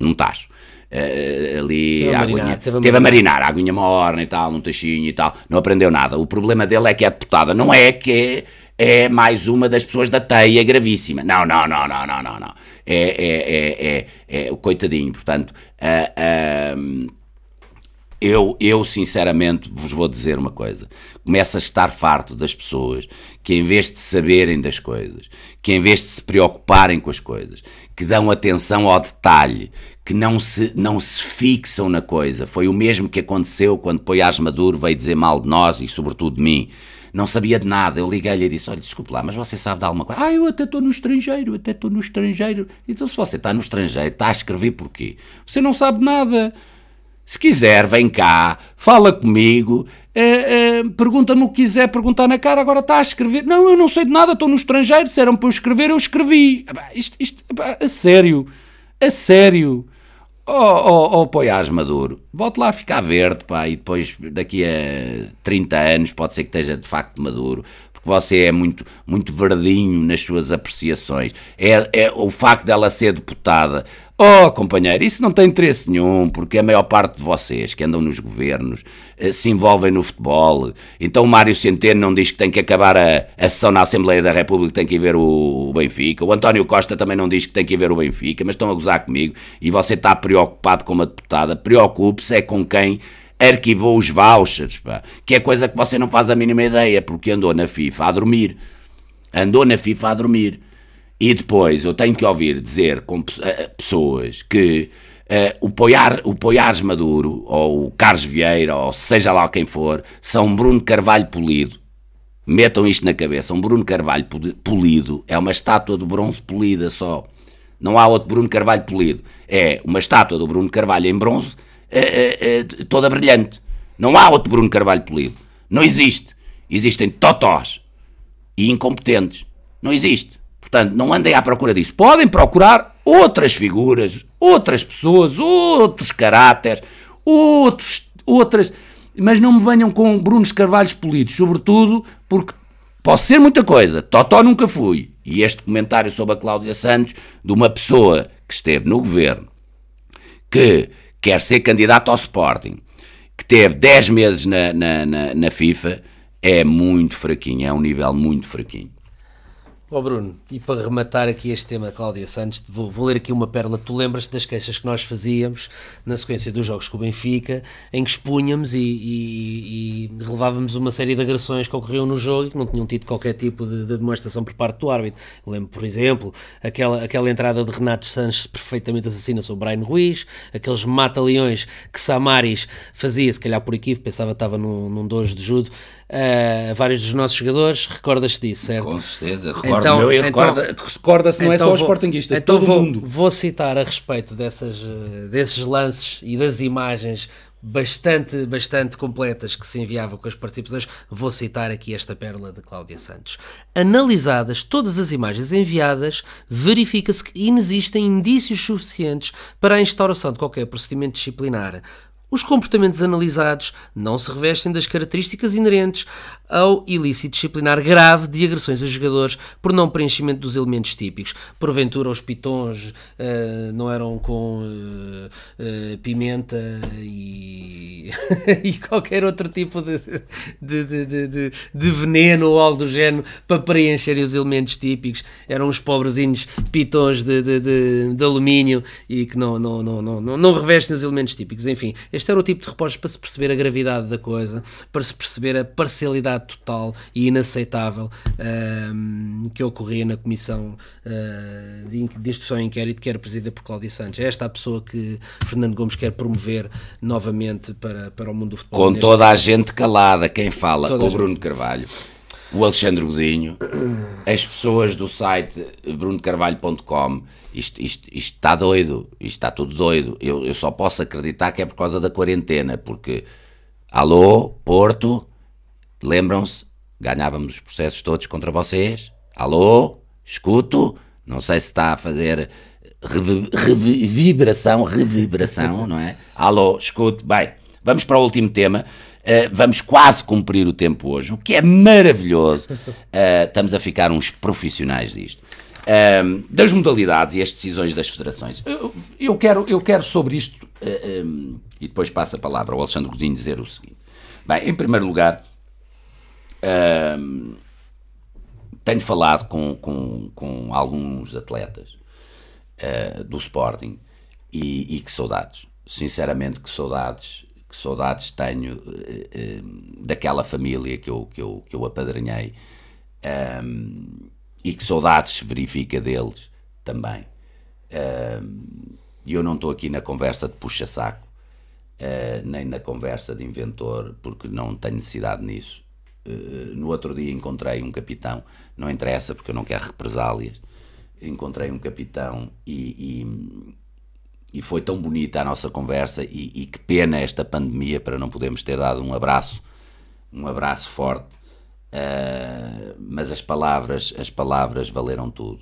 A: Num tacho. Uh, ali teve a, aguinha, marinar, teve, a, teve a marinar, a aguinha morna e tal, num tachinho e tal, não aprendeu nada. O problema dele é que é deputada, não é que é mais uma das pessoas da teia gravíssima. Não, não, não, não, não, não, não. É, é, é, é, é o coitadinho. Portanto, uh, uh, eu, eu sinceramente vos vou dizer uma coisa. Começo a estar farto das pessoas que, em vez de saberem das coisas, que em vez de se preocuparem com as coisas, que dão atenção ao detalhe, que não se, não se fixam na coisa. Foi o mesmo que aconteceu quando Poiás Maduro veio dizer mal de nós e, sobretudo, de mim não sabia de nada. Eu liguei-lhe e disse: Olha, desculpe lá, mas você sabe de alguma coisa? Ah, eu até estou no estrangeiro, até estou no estrangeiro. Então, se você está no estrangeiro, está a escrever porquê? Você não sabe nada. Se quiser, vem cá, fala comigo, é, é, pergunta-me o que quiser perguntar na cara, agora está a escrever. Não, eu não sei de nada, estou no estrangeiro, disseram para eu escrever, eu escrevi. Isto, isto, a sério, a sério. Oh, oh, oh Poiás Maduro, volte lá a ficar verde, pá, e depois daqui a 30 anos pode ser que esteja de facto maduro, porque você é muito, muito verdinho nas suas apreciações. É, é o facto dela ser deputada. Oh, companheiro, isso não tem interesse nenhum, porque a maior parte de vocês que andam nos governos eh, se envolvem no futebol. Então o Mário Centeno não diz que tem que acabar a, a sessão na Assembleia da República, tem que ir ver o, o Benfica. O António Costa também não diz que tem que ir ver o Benfica, mas estão a gozar comigo. E você está preocupado com uma deputada. Preocupe-se é com quem arquivou os vouchers, pá, que é coisa que você não faz a mínima ideia, porque andou na FIFA a dormir. Andou na FIFA a dormir. E depois eu tenho que ouvir dizer com eh, pessoas que uh, o, Poiar, o Poiares Maduro, ou o Carlos Vieira, ou seja lá quem for, são Bruno Carvalho polido. Metam isto na cabeça. Um Bruno Carvalho polido é uma estátua de bronze polida só. Não há outro Bruno Carvalho polido. É uma estátua do Bruno Carvalho em bronze uh, uh, toda brilhante. Não há outro Bruno Carvalho polido. Não existe. Existem totós e incompetentes. Não existe. Portanto, não andem à procura disso. Podem procurar outras figuras, outras pessoas, outros caráteres, outros, outras. Mas não me venham com Brunos Carvalhos polidos, sobretudo porque Posso ser muita coisa, Totó nunca fui. E este comentário sobre a Cláudia Santos, de uma pessoa que esteve no governo, que quer ser candidato ao Sporting, que teve 10 meses na, na, na, na FIFA, é muito fraquinho, é um nível muito fraquinho.
B: Ó oh Bruno, e para rematar aqui este tema, Cláudia Santos, vou, vou ler aqui uma pérola. Tu lembras-te das queixas que nós fazíamos na sequência dos jogos com o Benfica, em que expunhamos e, e, e relevávamos uma série de agressões que ocorriam no jogo e que não tinham tido qualquer tipo de, de demonstração por parte do árbitro. Eu lembro, por exemplo, aquela, aquela entrada de Renato Sanches perfeitamente assassina sobre Brian Ruiz, aqueles mata-leões que Samaris fazia, se calhar por equívoco, pensava que estava num, num dojo de judo, uh, vários dos nossos jogadores, recordas-te disso, certo?
A: Com certeza, recordo então, eu, então, recorda-se, não então é só vou, o Sportingista, então todo
B: vou,
A: mundo.
B: Vou citar a respeito dessas, eh, desses lances e das imagens bastante, bastante completas que se enviavam com as participações, vou citar aqui esta pérola de Cláudia Santos. Analisadas todas as imagens enviadas, verifica-se que inexistem indícios suficientes para a instauração de qualquer procedimento disciplinar. Os comportamentos analisados não se revestem das características inerentes ao ilícito disciplinar grave de agressões a jogadores por não preenchimento dos elementos típicos. Porventura, os pitons uh, não eram com uh, uh, pimenta e, [laughs] e, qualquer outro tipo de, de, de, de, veneno ou algo do género para preencherem os elementos típicos. Eram os pobrezinhos pitons de alumínio e que não, não, não, não, não, não revestem os elementos típicos. Enfim, este era o tipo de reportes para se perceber a gravidade da coisa, para se perceber a parcialidade total e inaceitável uh, que ocorria na Comissão uh, de, de Instrução e Inquérito, que era presidida por Cláudio Santos. É esta a pessoa que Fernando Gomes quer promover novamente para, para o mundo do futebol.
A: Com toda a gente calada, quem fala, toda o Bruno Carvalho o Alexandre Godinho, as pessoas do site brunocarvalho.com, isto, isto, isto está doido, isto está tudo doido. Eu, eu só posso acreditar que é por causa da quarentena, porque, alô, Porto, lembram-se, ganhávamos os processos todos contra vocês, alô, escuto, não sei se está a fazer revibração, revibração, não é? Alô, escuto, bem, vamos para o último tema. Uh, vamos quase cumprir o tempo hoje, o que é maravilhoso. Uh, [laughs] estamos a ficar uns profissionais disto. Uh, das modalidades e as decisões das federações. Eu, eu quero, eu quero sobre isto, um, e depois passo a palavra ao Alexandre Godinho dizer o seguinte. Bem, em primeiro lugar, tenho falado com, com, com alguns atletas do Sporting e, e que saudades. Sinceramente, que saudades que saudades tenho uh, uh, daquela família que eu, que eu, que eu apadrinhei um, e que saudades se verifica deles também. E um, eu não estou aqui na conversa de puxa-saco, uh, nem na conversa de inventor, porque não tenho necessidade nisso. no outro dia encontrei um capitão, não interessa porque eu não quero represálias. Encontrei um capitão e, e e foi tão bonita a nossa conversa e, e, que pena esta pandemia para não podermos ter dado um abraço, um abraço forte, uh, mas as palavras, as palavras valeram tudo.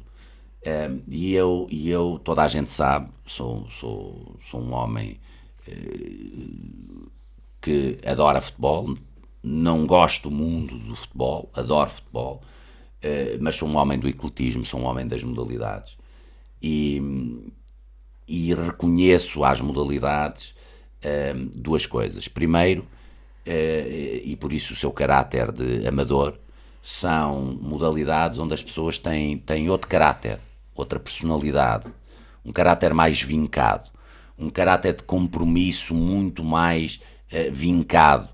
A: Uh, e eu, e eu, toda a gente sabe, sou, sou, sou um homem uh, que adora futebol, não gosto do mundo do futebol, adoro futebol, mas sou um homem do ecletismo, sou um homem das modalidades. E, e reconheço às modalidades uh, duas coisas. Primeiro, uh, e por isso o seu caráter de amador, são modalidades onde as pessoas têm, têm outro caráter, outra personalidade, um caráter mais vincado, um caráter de compromisso muito mais uh, vincado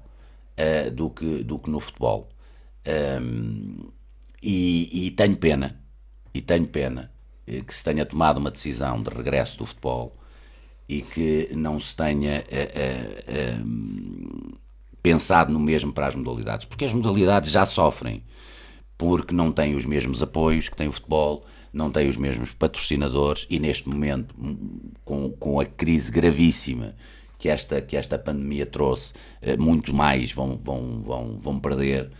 A: uh, do, que, do que no futebol. Um, e, e tenho pena, e tenho pena eh, que se tenha tomado uma decisão de regresso do futebol e que não se tenha uh, uh, pensado no mesmo para as modalidades, porque as modalidades já sofrem, porque não têm os mesmos apoios que tem o futebol, não têm os mesmos patrocinadores e neste momento, com, com a crise gravíssima que esta, que esta pandemia trouxe, muito mais vão, vão, vão, vão perder.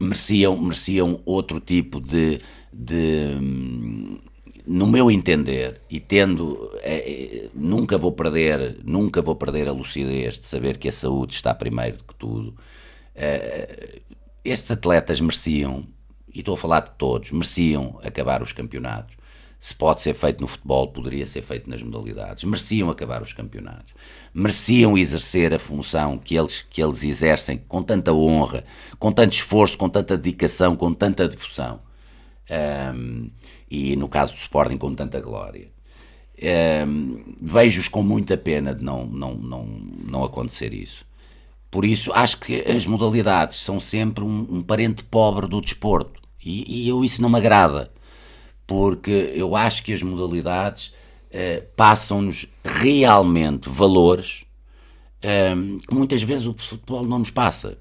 A: Mereciam, mereciam outro tipo de, de no meu entender e tendo é, é, nunca vou perder nunca vou perder a lucidez de saber que a saúde está primeiro do que tudo é, estes atletas mereciam, e estou a falar de todos, mereciam acabar os campeonatos. Se pode ser feito no futebol, poderia ser feito nas modalidades. Mereciam acabar os campeonatos. Mereciam exercer a função que eles, que eles exercem com tanta honra, com tanto esforço, com tanta dedicação, com tanta devoção. Um, e no caso do Sporting, com tanta glória. Um, Vejo-os com muita pena de não, não, não, não acontecer isso. Por isso, acho que as modalidades são sempre um, um parente pobre do desporto. E, e, eu isso não me agrada, porque eu acho que as modalidades uh, passam-nos realmente valores uh, que muitas vezes o futebol não nos passa.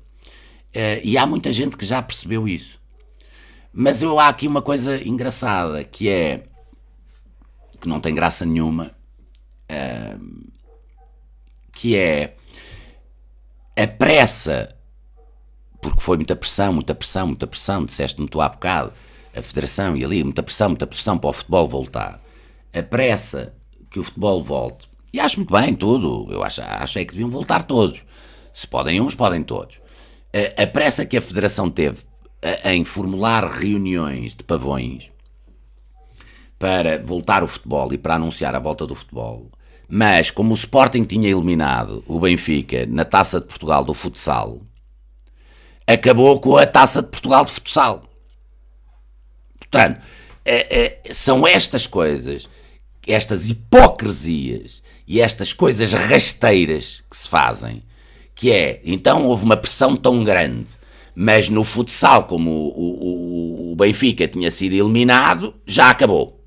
A: Uh, e há muita gente que já percebeu isso. Mas eu há aqui uma coisa engraçada que é que não tem graça nenhuma, que é a pressa, porque foi muita pressão, muita pressão, muita pressão, disseste-me tu há bocado, a federação e ali, muita pressão, muita pressão para o futebol voltar. A pressa que o futebol volte, e acho muito bem tudo, eu acho, acho é que deviam voltar todos. Se podem uns, podem todos. A, a pressa que a federação teve em formular reuniões de pavões para voltar o futebol e para anunciar a volta do futebol mas, como o Sporting tinha eliminado o Benfica na Taça de Portugal do futsal, acabou com a Taça de Portugal de futsal. Portanto, é, é, são estas coisas, estas hipocrisias e estas coisas rasteiras que se fazem, que é, então houve uma pressão tão grande, mas no futsal, como o, o, o Benfica tinha sido eliminado, já acabou.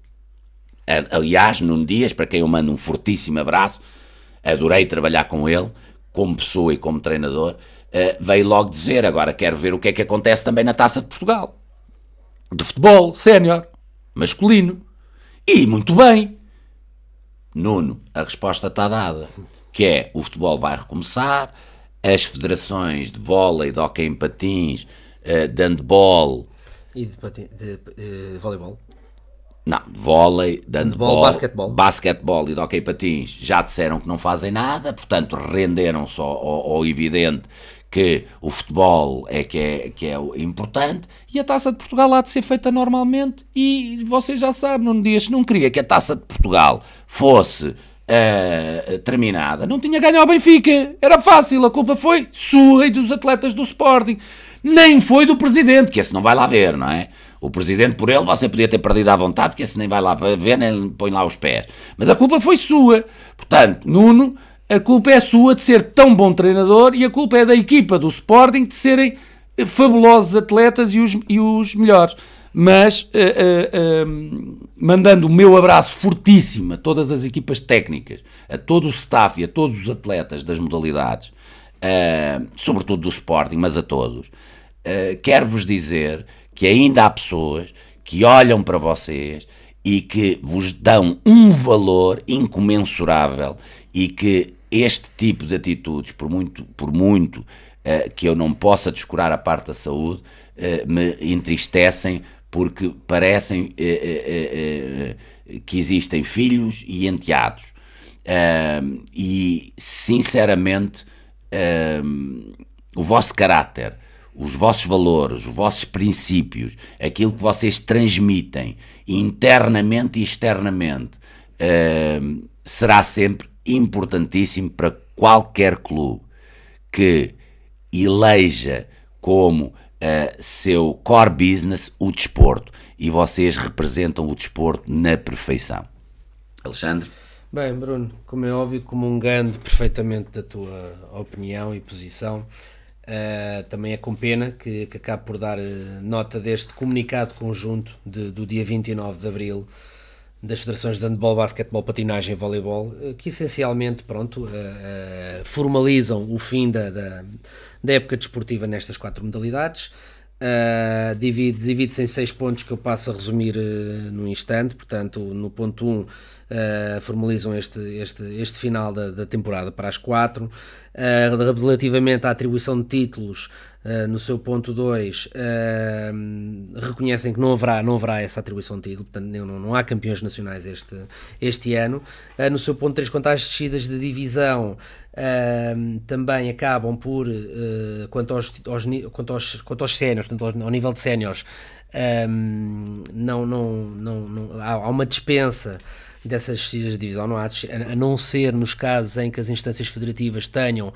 A: Aliás, num Dias, para quem eu mando um fortíssimo abraço, adorei trabalhar com ele, como pessoa e como treinador, uh, veio logo dizer, agora quero ver o que é que acontece também na Taça de Portugal. De futebol, sénior, masculino. E muito bem. Nuno, a resposta está dada. Que é, o futebol vai recomeçar, as federações de vôlei, de hockey em patins, uh, de handball...
B: E de, de, de, de voleibol?
A: Não, vôlei, handball,
B: basquetebol.
A: basquetebol e de hockey patins já disseram que não fazem nada, portanto renderam-se ao, ao, ao, evidente que o futebol é que, é que é importante e a Taça de Portugal há de ser feita normalmente e vocês já sabem, num dia se não queria que a Taça de Portugal fosse uh, terminada, não tinha ganho ao Benfica, era fácil, a culpa foi sua e dos atletas do Sporting, nem foi do Presidente, que esse não vai lá ver, não é? O presidente, por ele, você podia ter perdido à vontade, porque esse nem vai lá ver, nem põe lá os pés. Mas a culpa foi sua. Portanto, Nuno, a culpa é sua de ser tão bom treinador e a culpa é da equipa do Sporting de serem fabulosos atletas e os, e os melhores. Mas, uh, uh, uh, mandando o meu abraço fortíssimo a todas as equipas técnicas, a todo o staff e a todos os atletas das modalidades, sobretudo do Sporting, mas a todos, quero-vos dizer que ainda há pessoas que olham para vocês e que vos dão um valor incomensurável e que este tipo de atitudes, por muito, por muito uh, que eu não possa descurar a parte da saúde, uh, me entristecem porque parecem uh, que existem filhos e enteados. e, sinceramente, o vosso caráter, os vossos valores, os vossos princípios, aquilo que vocês transmitem internamente e externamente, será sempre importantíssimo para qualquer clube que eleja como uh, seu core business o desporto. E vocês representam o desporto na perfeição. Alexandre?
B: Bem, Bruno, como é óbvio, como grande perfeitamente da tua opinião e posição, Uh, também é com pena que, que acabe por dar uh, nota deste comunicado conjunto de, do dia 29 de abril das federações de handball, basquetebol, patinagem e voleibol, uh, que essencialmente pronto, formalizam o fim da, da, da, época desportiva nestas quatro modalidades. divide-se divide em seis pontos que eu passo a resumir no instante. Portanto, no ponto 1, um, uh, formalizam este, este, este final da, da temporada para as quatro. Uh, relativamente à atribuição de títulos, uh, no seu ponto 2, reconhecem que não haverá, não haverá essa atribuição de título, portanto não, não há campeões nacionais este, este ano. no seu ponto 3, quanto às descidas de divisão, também acabam por, quanto aos, aos, quanto aos, quanto aos séniores, portanto ao nível de séniores, não, não, não, não, há, há uma dispensa dessas descidas de divisão, não há, a não ser nos casos em que as instâncias federativas tenham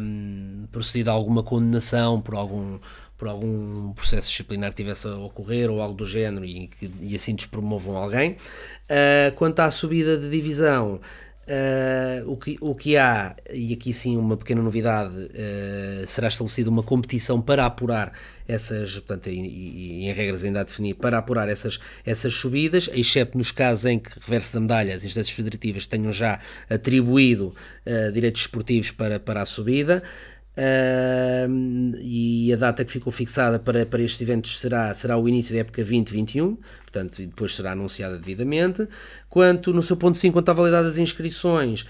B: um, procedido a alguma condenação por algum, por algum processo disciplinar que tivesse a ocorrer ou algo do género e, e assim despromovam alguém. Uh, quanto à subida de divisão, Uh, o, que, o que há, e aqui sim uma pequena novidade, uh, será estabelecida uma competição para apurar essas, portanto, e, e, em regras ainda a definir, para apurar essas, essas subidas, exceto nos casos em que reverso da medalha as instâncias federativas tenham já atribuído uh, direitos esportivos para, para a subida. Uh, e a data que ficou fixada para, para estes eventos será, será o início da época 2021, portanto, depois será anunciada devidamente. Quanto no seu ponto 5, quanto à validade das inscrições,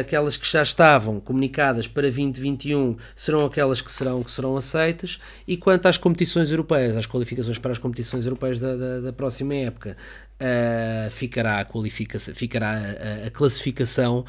B: aquelas que já estavam comunicadas para 2021 serão aquelas que serão, que serão aceitas, e quanto às competições europeias, às qualificações para as competições europeias da, da, da próxima época, uh, ficará, a, qualificação, ficará a, a classificação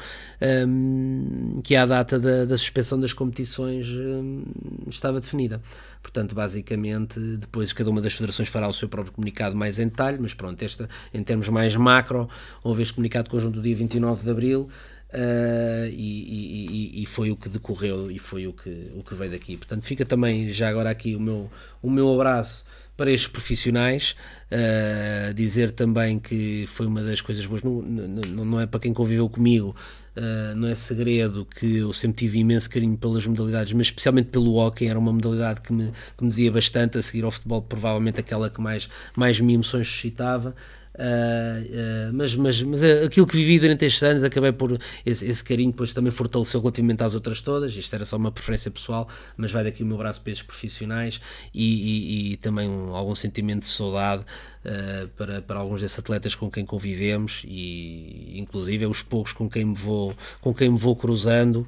B: um, que à data da, da, suspensão das competições um, estava definida. Portanto, basicamente, depois cada uma das federações fará o seu próprio comunicado mais em detalhe, mas pronto, esta, em termos mais macro, houve este comunicado conjunto do dia 29 de Abril, Uh, e, e, e, foi o que decorreu e foi o que, o que veio daqui. Portanto, fica também já agora aqui o meu, o meu abraço para estes profissionais. Uh, dizer também que foi uma das coisas boas, não, não, não é para quem conviveu comigo, uh, não é segredo que eu sempre tive imenso carinho pelas modalidades, mas especialmente pelo hockey, era uma modalidade que me, que me dizia bastante, a seguir ao futebol, provavelmente aquela que mais, mais me emoções suscitava. Uh, mas, mas, mas aquilo que vivi durante estes anos acabei por esse, esse, carinho depois também fortaleceu relativamente às outras todas isto era só uma preferência pessoal mas vai daqui o meu braço para esses profissionais e, e, e também um, algum sentimento de saudade uh, para, para alguns desses atletas com quem convivemos e inclusive os poucos com quem me vou, com quem me vou cruzando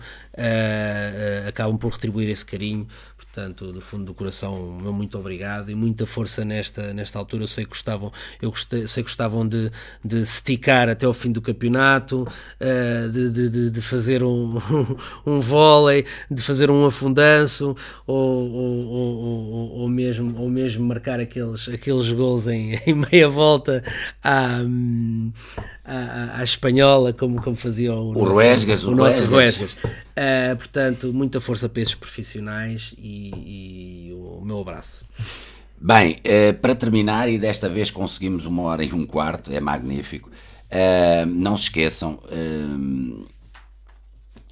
B: acabam por retribuir esse carinho Portanto, do fundo do coração, meu muito obrigado e muita força nesta, nesta altura. Eu sei que gostavam, eu gostei, sei que gostavam de, de esticar até ao fim do campeonato, uh, de, de, de, fazer um, [laughs] um vôlei, de fazer um afundanço ou, ou, ou, ou, mesmo, ou mesmo marcar aqueles, aqueles gols em, [laughs] em meia volta à, à, à, espanhola, como, como fazia o,
A: o nosso, Ruesgas,
B: o, o nosso Ruesgas. Uh, portanto, muita força para esses profissionais e, e o meu abraço.
A: Bem, uh, para terminar, e desta vez conseguimos uma hora e um quarto, é magnífico. Uh, não se esqueçam,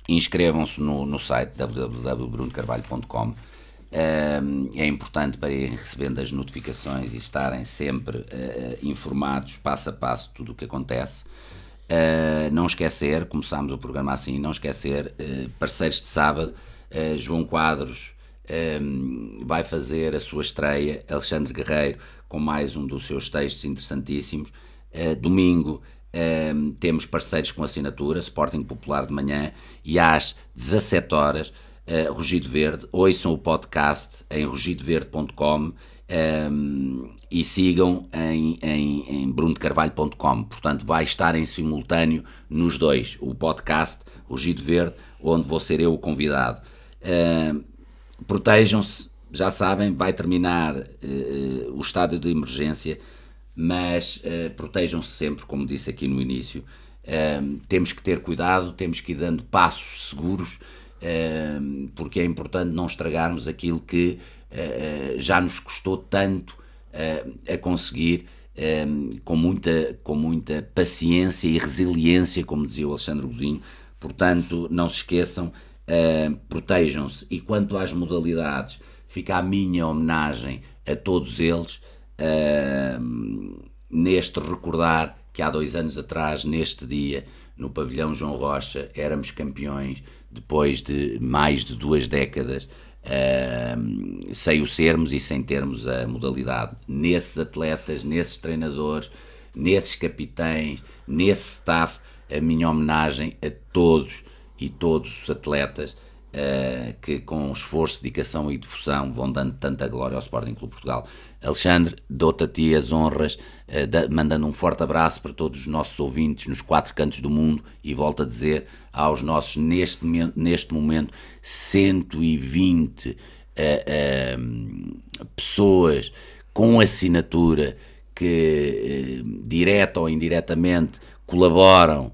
A: inscrevam-se no, site www.brunocarvalho.com é importante para irem recebendo as notificações e estarem sempre informados, passo a passo, tudo o que acontece. Não esquecer, começámos o programa assim, não esquecer, parceiros de sábado, João Quadros vai fazer a sua estreia, Alexandre Guerreiro, com mais um dos seus textos interessantíssimos. domingo temos parceiros com assinatura, Sporting Popular de manhã, e às 17 horas uh, Rugido Verde, ouçam o podcast em rugidoverde.com um, e sigam em, em, em brunodecarvalho.com. Portanto, vai estar em simultâneo nos dois, o podcast Rugido Verde, onde vou ser eu o convidado. Uh, Protejam-se, já sabem, vai terminar uh, o estado de emergência, mas uh, protejam-se sempre, como disse aqui no início. Uh, temos que ter cuidado, temos que ir dando passos seguros porque é importante não estragarmos aquilo que já nos custou tanto a conseguir com muita, com muita paciência e resiliência, como dizia o Alexandre Godinho. Portanto, não se esqueçam, protejam-se. E quanto às modalidades, fica a minha homenagem a todos eles neste recordar que há dois anos atrás, neste dia, no pavilhão João Rocha, éramos campeões depois de mais de duas décadas, uh, sem o sermos e sem termos a modalidade. Nesses atletas, nesses treinadores, nesses capitães, nesse staff, a minha homenagem a todos e todos os atletas uh, que com esforço, dedicação e difusão vão dando tanta glória ao Sporting Clube Portugal. Alexandre, dou-te a ti as honras, uh, da, mandando um forte abraço para todos os nossos ouvintes nos quatro cantos do mundo e volto a dizer aos nossos, neste, neste momento, 120 uh, pessoas com assinatura que, direta ou indiretamente, colaboram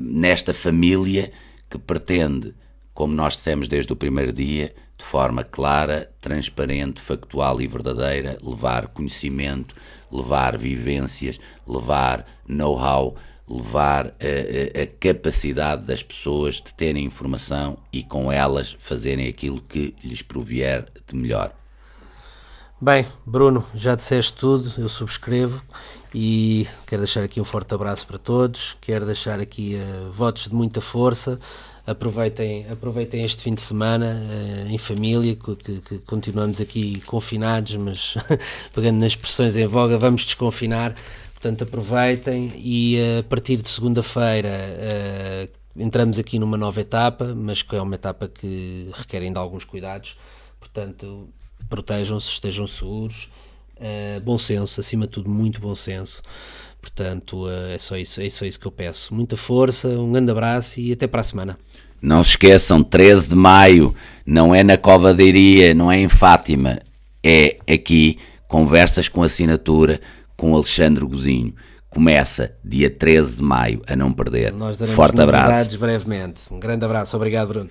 A: nesta família que pretende como nós dissemos desde o primeiro dia, de forma clara, transparente, factual e verdadeira, levar conhecimento, levar vivências, levar know-how, levar a, a, a, capacidade das pessoas de terem informação e com elas fazerem aquilo que lhes provier de melhor.
B: Bem, Bruno, já disseste tudo, eu subscrevo e quero deixar aqui um forte abraço para todos, quero deixar aqui uh, votos de muita força, aproveitem, aproveitem este fim de semana uh, em família, que, que, continuamos aqui confinados, mas [laughs] pegando nas expressões em voga, vamos desconfinar, portanto aproveitem e uh, a partir de segunda-feira entramos aqui numa nova etapa, mas que é uma etapa que requer ainda alguns cuidados, portanto protejam-se, estejam seguros, bom senso, acima de tudo muito bom senso. Portanto, é só isso, é só isso que eu peço. Muita força, um grande abraço e até para a semana.
A: Não se esqueçam, 13 de maio, não é na Cova de Iria, não é em Fátima, é aqui, conversas com assinatura com Alexandre Godinho. Começa dia 13 de maio, a não perder.
B: Nós
A: Forte abraço.
B: brevemente. Um grande abraço, obrigado Bruno.